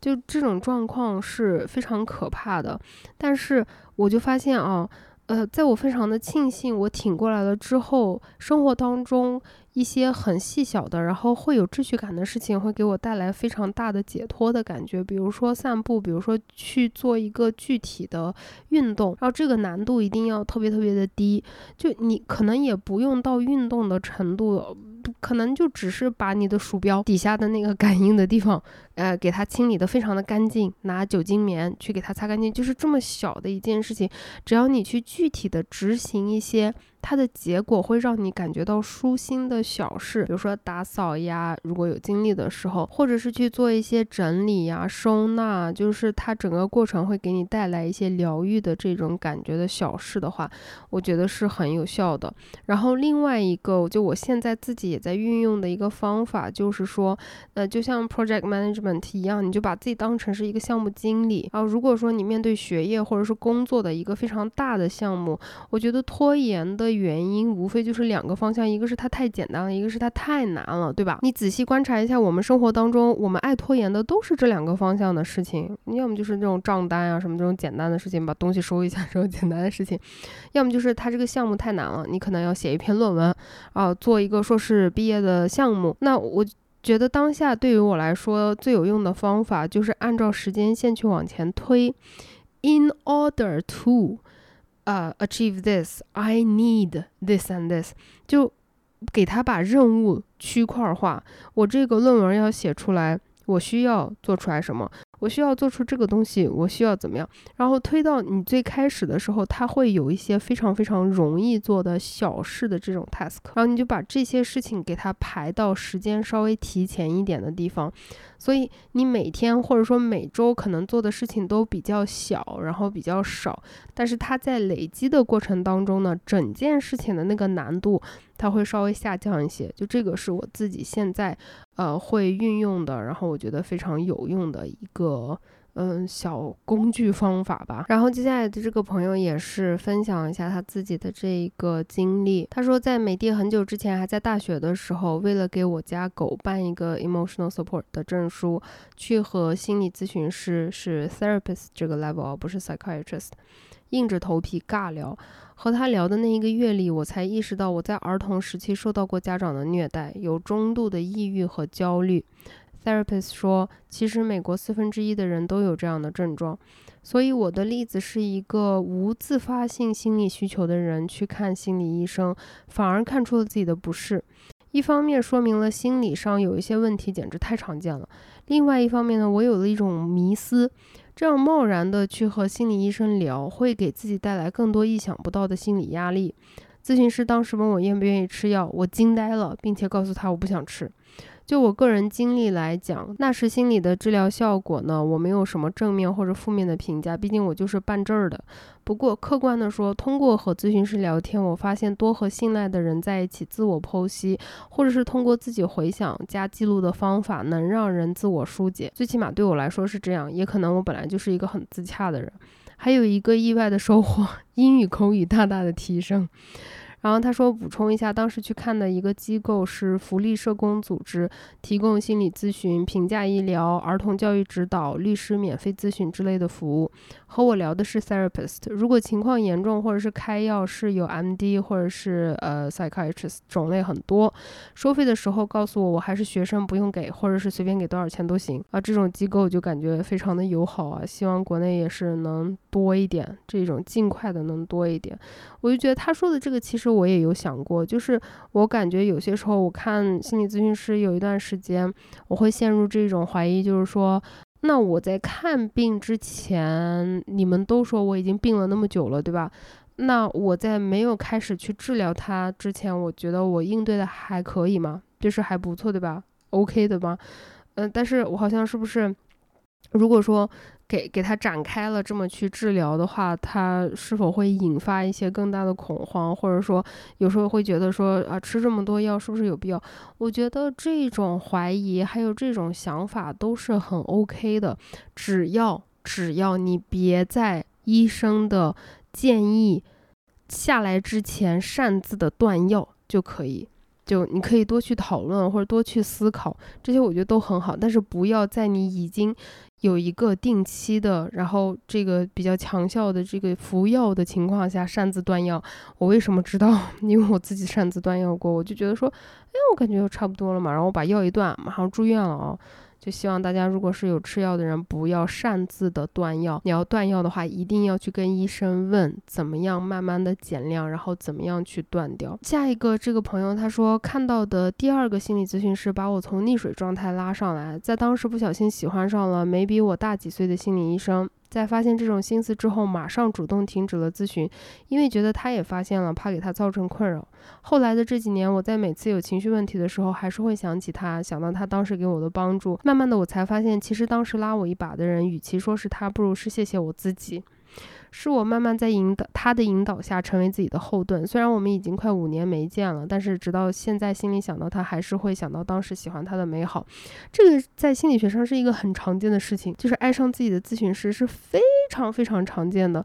就这种状况是非常可怕的。但是我就发现啊，呃，在我非常的庆幸我挺过来了之后，生活当中。一些很细小的，然后会有秩序感的事情，会给我带来非常大的解脱的感觉。比如说散步，比如说去做一个具体的运动，然后这个难度一定要特别特别的低。就你可能也不用到运动的程度，可能就只是把你的鼠标底下的那个感应的地方，呃，给它清理的非常的干净，拿酒精棉去给它擦干净，就是这么小的一件事情。只要你去具体的执行一些。它的结果会让你感觉到舒心的小事，比如说打扫呀，如果有精力的时候，或者是去做一些整理呀、收纳，就是它整个过程会给你带来一些疗愈的这种感觉的小事的话，我觉得是很有效的。然后另外一个，就我现在自己在运用的一个方法，就是说，呃，就像 project management 一样，你就把自己当成是一个项目经理。然后如果说你面对学业或者是工作的一个非常大的项目，我觉得拖延的。原因无非就是两个方向，一个是它太简单了，一个是它太难了，对吧？你仔细观察一下，我们生活当中，我们爱拖延的都是这两个方向的事情，要么就是这种账单啊什么这种简单的事情，把东西收一下这种简单的事情，要么就是它这个项目太难了，你可能要写一篇论文啊，做一个硕士毕业的项目。那我觉得当下对于我来说最有用的方法就是按照时间线去往前推，in order to。呃，achieve this, I need this and this，就给他把任务区块化。我这个论文要写出来，我需要做出来什么？我需要做出这个东西，我需要怎么样？然后推到你最开始的时候，它会有一些非常非常容易做的小事的这种 task，然后你就把这些事情给它排到时间稍微提前一点的地方。所以你每天或者说每周可能做的事情都比较小，然后比较少，但是它在累积的过程当中呢，整件事情的那个难度它会稍微下降一些。就这个是我自己现在呃会运用的，然后我觉得非常有用的一个。嗯，小工具方法吧。然后接下来的这个朋友也是分享一下他自己的这个经历。他说，在美的很久之前，还在大学的时候，为了给我家狗办一个 emotional support 的证书，去和心理咨询师是 therapist 这个 level，而不是 psychiatrist，硬着头皮尬聊。和他聊的那一个月里，我才意识到我在儿童时期受到过家长的虐待，有中度的抑郁和焦虑。Therapist 说，其实美国四分之一的人都有这样的症状，所以我的例子是一个无自发性心理需求的人去看心理医生，反而看出了自己的不适。一方面说明了心理上有一些问题简直太常见了，另外一方面呢，我有了一种迷思，这样贸然的去和心理医生聊，会给自己带来更多意想不到的心理压力。咨询师当时问我愿不愿意吃药，我惊呆了，并且告诉他我不想吃。就我个人经历来讲，那时心理的治疗效果呢，我没有什么正面或者负面的评价，毕竟我就是办证儿的。不过客观的说，通过和咨询师聊天，我发现多和信赖的人在一起自我剖析，或者是通过自己回想加记录的方法，能让人自我疏解。最起码对我来说是这样，也可能我本来就是一个很自洽的人。还有一个意外的收获，英语口语大大的提升。然后他说，补充一下，当时去看的一个机构是福利社工组织，提供心理咨询、评价医疗、儿童教育指导、律师免费咨询之类的服务。和我聊的是 therapist，如果情况严重或者是开药是有 MD 或者是呃 psychiatrist，种类很多。收费的时候告诉我我还是学生不用给，或者是随便给多少钱都行啊。这种机构就感觉非常的友好啊，希望国内也是能多一点这种，尽快的能多一点。我就觉得他说的这个其实。我也有想过，就是我感觉有些时候，我看心理咨询师有一段时间，我会陷入这种怀疑，就是说，那我在看病之前，你们都说我已经病了那么久了，对吧？那我在没有开始去治疗它之前，我觉得我应对的还可以吗？就是还不错，对吧？OK 的吗？嗯，但是我好像是不是，如果说。给给他展开了这么去治疗的话，他是否会引发一些更大的恐慌，或者说有时候会觉得说啊吃这么多药是不是有必要？我觉得这种怀疑还有这种想法都是很 OK 的，只要只要你别在医生的建议下来之前擅自的断药就可以，就你可以多去讨论或者多去思考，这些我觉得都很好，但是不要在你已经。有一个定期的，然后这个比较强效的这个服药的情况下擅自断药，我为什么知道？因为我自己擅自断药过，我就觉得说，哎，我感觉差不多了嘛，然后我把药一断，马上住院了啊。就希望大家，如果是有吃药的人，不要擅自的断药。你要断药的话，一定要去跟医生问怎么样，慢慢的减量，然后怎么样去断掉。下一个这个朋友他说，看到的第二个心理咨询师把我从溺水状态拉上来，在当时不小心喜欢上了没比我大几岁的心理医生。在发现这种心思之后，马上主动停止了咨询，因为觉得他也发现了，怕给他造成困扰。后来的这几年，我在每次有情绪问题的时候，还是会想起他，想到他当时给我的帮助。慢慢的，我才发现，其实当时拉我一把的人，与其说是他，不如是谢谢我自己。是我慢慢在引导他的引导下成为自己的后盾。虽然我们已经快五年没见了，但是直到现在，心里想到他，还是会想到当时喜欢他的美好。这个在心理学上是一个很常见的事情，就是爱上自己的咨询师是非常非常常见的，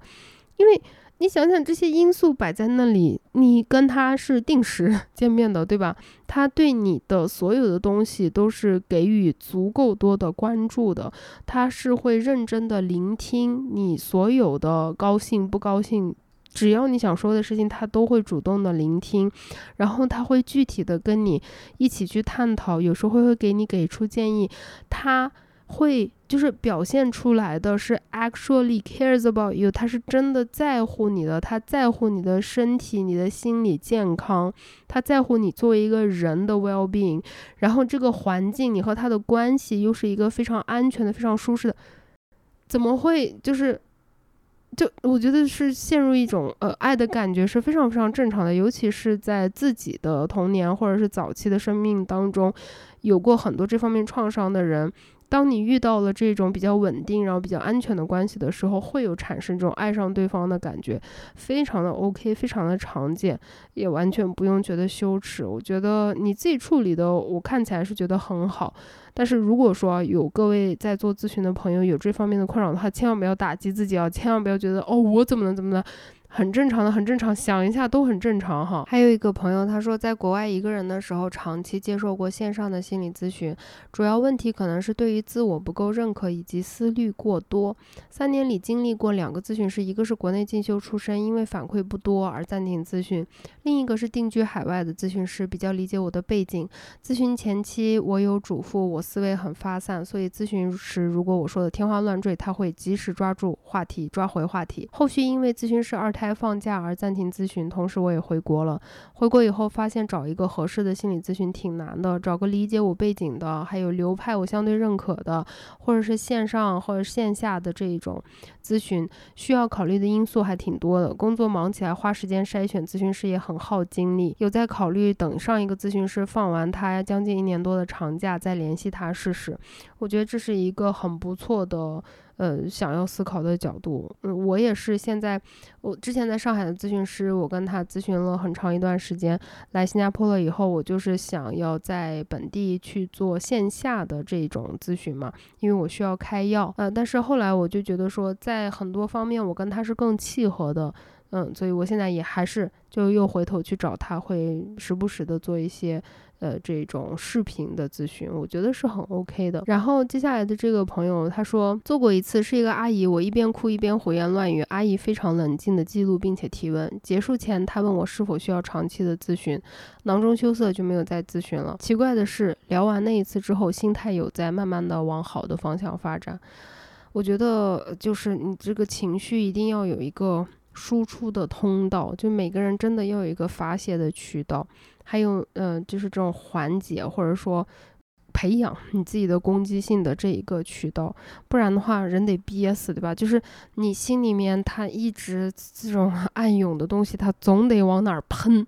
因为。你想想这些因素摆在那里，你跟他是定时 见面的，对吧？他对你的所有的东西都是给予足够多的关注的，他是会认真的聆听你所有的高兴不高兴，只要你想说的事情，他都会主动的聆听，然后他会具体的跟你一起去探讨，有时候会会给你给出建议，他。会就是表现出来的是 actually cares about you，他是真的在乎你的，他在乎你的身体、你的心理健康，他在乎你作为一个人的 well being。然后这个环境，你和他的关系又是一个非常安全的、非常舒适的，怎么会就是？就我觉得是陷入一种呃爱的感觉是非常非常正常的，尤其是在自己的童年或者是早期的生命当中，有过很多这方面创伤的人。当你遇到了这种比较稳定，然后比较安全的关系的时候，会有产生这种爱上对方的感觉，非常的 OK，非常的常见，也完全不用觉得羞耻。我觉得你自己处理的，我看起来是觉得很好。但是如果说有各位在做咨询的朋友有这方面的困扰的话，千万不要打击自己啊，千万不要觉得哦，我怎么能怎么能。很正常的，很正常，想一下都很正常哈。还有一个朋友，他说在国外一个人的时候，长期接受过线上的心理咨询，主要问题可能是对于自我不够认可以及思虑过多。三年里经历过两个咨询师，一个是国内进修出身，因为反馈不多而暂停咨询；另一个是定居海外的咨询师，比较理解我的背景。咨询前期我有嘱咐，我思维很发散，所以咨询时如果我说的天花乱坠，他会及时抓住话题，抓回话题。后续因为咨询师二胎。开放假而暂停咨询，同时我也回国了。回国以后发现找一个合适的心理咨询挺难的，找个理解我背景的，还有流派我相对认可的，或者是线上或者线下的这一种咨询，需要考虑的因素还挺多的。工作忙起来，花时间筛选咨询师也很耗精力。有在考虑等上一个咨询师放完他将近一年多的长假再联系他试试。我觉得这是一个很不错的。呃，想要思考的角度，嗯，我也是。现在我之前在上海的咨询师，我跟他咨询了很长一段时间。来新加坡了以后，我就是想要在本地去做线下的这种咨询嘛，因为我需要开药。呃，但是后来我就觉得说，在很多方面我跟他是更契合的，嗯，所以我现在也还是就又回头去找他，会时不时的做一些。呃，这种视频的咨询，我觉得是很 OK 的。然后接下来的这个朋友，他说做过一次，是一个阿姨，我一边哭一边胡言乱语，阿姨非常冷静的记录并且提问。结束前，她问我是否需要长期的咨询，囊中羞涩就没有再咨询了。奇怪的是，聊完那一次之后，心态有在慢慢的往好的方向发展。我觉得就是你这个情绪一定要有一个输出的通道，就每个人真的要有一个发泄的渠道。还有，嗯，就是这种缓解或者说培养你自己的攻击性的这一个渠道，不然的话，人得憋死，对吧？就是你心里面他一直这种 暗涌的东西，他总得往哪儿喷。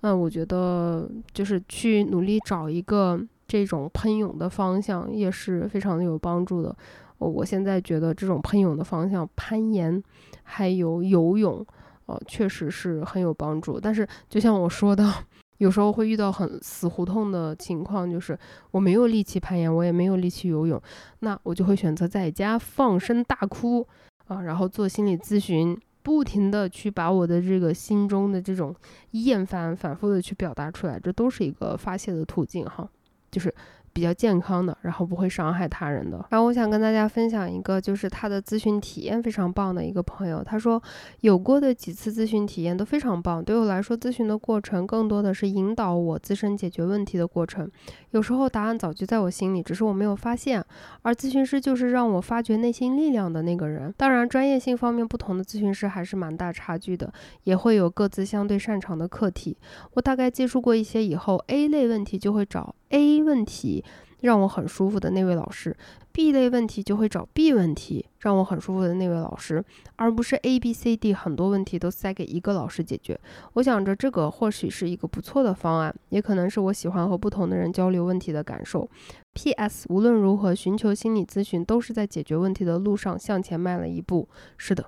嗯，我觉得就是去努力找一个这种喷涌的方向，也是非常的有帮助的。我我现在觉得这种喷涌的方向，攀岩还有游泳，哦，确实是很有帮助。但是就像我说的。有时候会遇到很死胡同的情况，就是我没有力气攀岩，我也没有力气游泳，那我就会选择在家放声大哭啊，然后做心理咨询，不停的去把我的这个心中的这种厌烦反复的去表达出来，这都是一个发泄的途径哈，就是。比较健康的，然后不会伤害他人的。然后我想跟大家分享一个，就是他的咨询体验非常棒的一个朋友。他说有过的几次咨询体验都非常棒。对我来说，咨询的过程更多的是引导我自身解决问题的过程。有时候答案早就在我心里，只是我没有发现。而咨询师就是让我发掘内心力量的那个人。当然，专业性方面不同的咨询师还是蛮大差距的，也会有各自相对擅长的课题。我大概接触过一些以后，A 类问题就会找。A 问题让我很舒服的那位老师，B 类问题就会找 B 问题让我很舒服的那位老师，而不是 A、B、C、D 很多问题都塞给一个老师解决。我想着这个或许是一个不错的方案，也可能是我喜欢和不同的人交流问题的感受。P.S. 无论如何，寻求心理咨询都是在解决问题的路上向前迈了一步。是的。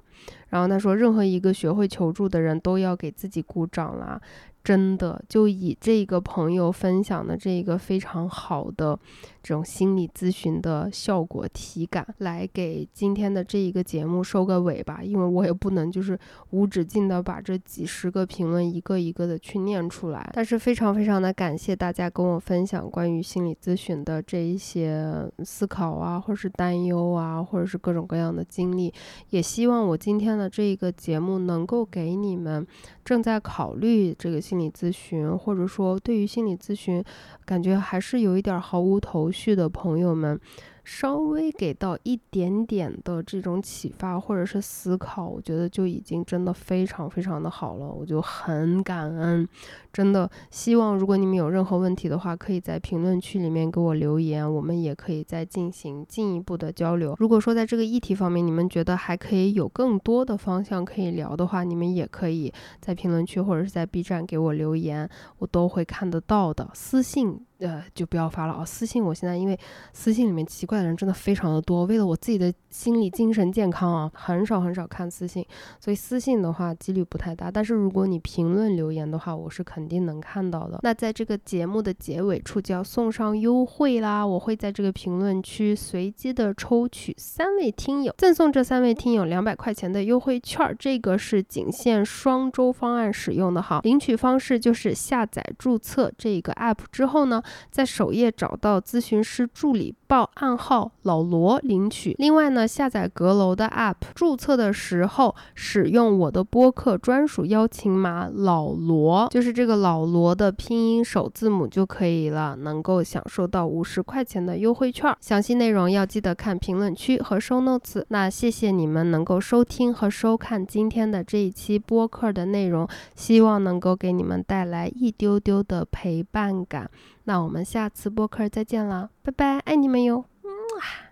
然后他说，任何一个学会求助的人都要给自己鼓掌啦。真的，就以这个朋友分享的这个非常好的这种心理咨询的效果体感，来给今天的这一个节目收个尾吧。因为我也不能就是无止境的把这几十个评论一个一个的去念出来。但是非常非常的感谢大家跟我分享关于心理咨询的这一些思考啊，或者是担忧啊，或者是各种各样的经历。也希望我今天的这一个节目能够给你们正在考虑这个。心理咨询，或者说对于心理咨询，感觉还是有一点毫无头绪的朋友们。稍微给到一点点的这种启发或者是思考，我觉得就已经真的非常非常的好了，我就很感恩。真的希望如果你们有任何问题的话，可以在评论区里面给我留言，我们也可以再进行进一步的交流。如果说在这个议题方面你们觉得还可以有更多的方向可以聊的话，你们也可以在评论区或者是在 B 站给我留言，我都会看得到的。私信。呃，就不要发了啊！私信我现在，因为私信里面奇怪的人真的非常的多。为了我自己的心理精神健康啊，很少很少看私信，所以私信的话几率不太大。但是如果你评论留言的话，我是肯定能看到的。那在这个节目的结尾处就要送上优惠啦！我会在这个评论区随机的抽取三位听友，赠送这三位听友两百块钱的优惠券。这个是仅限双周方案使用的哈。领取方式就是下载注册这个 app 之后呢。在首页找到咨询师助理，报暗号老罗领取。另外呢，下载阁楼的 App，注册的时候使用我的播客专属邀请码老罗，就是这个老罗的拼音首字母就可以了，能够享受到五十块钱的优惠券。详细内容要记得看评论区和收 notes。那谢谢你们能够收听和收看今天的这一期播客的内容，希望能够给你们带来一丢丢的陪伴感。那我们下次播客再见了，拜拜，爱你们哟，么啊。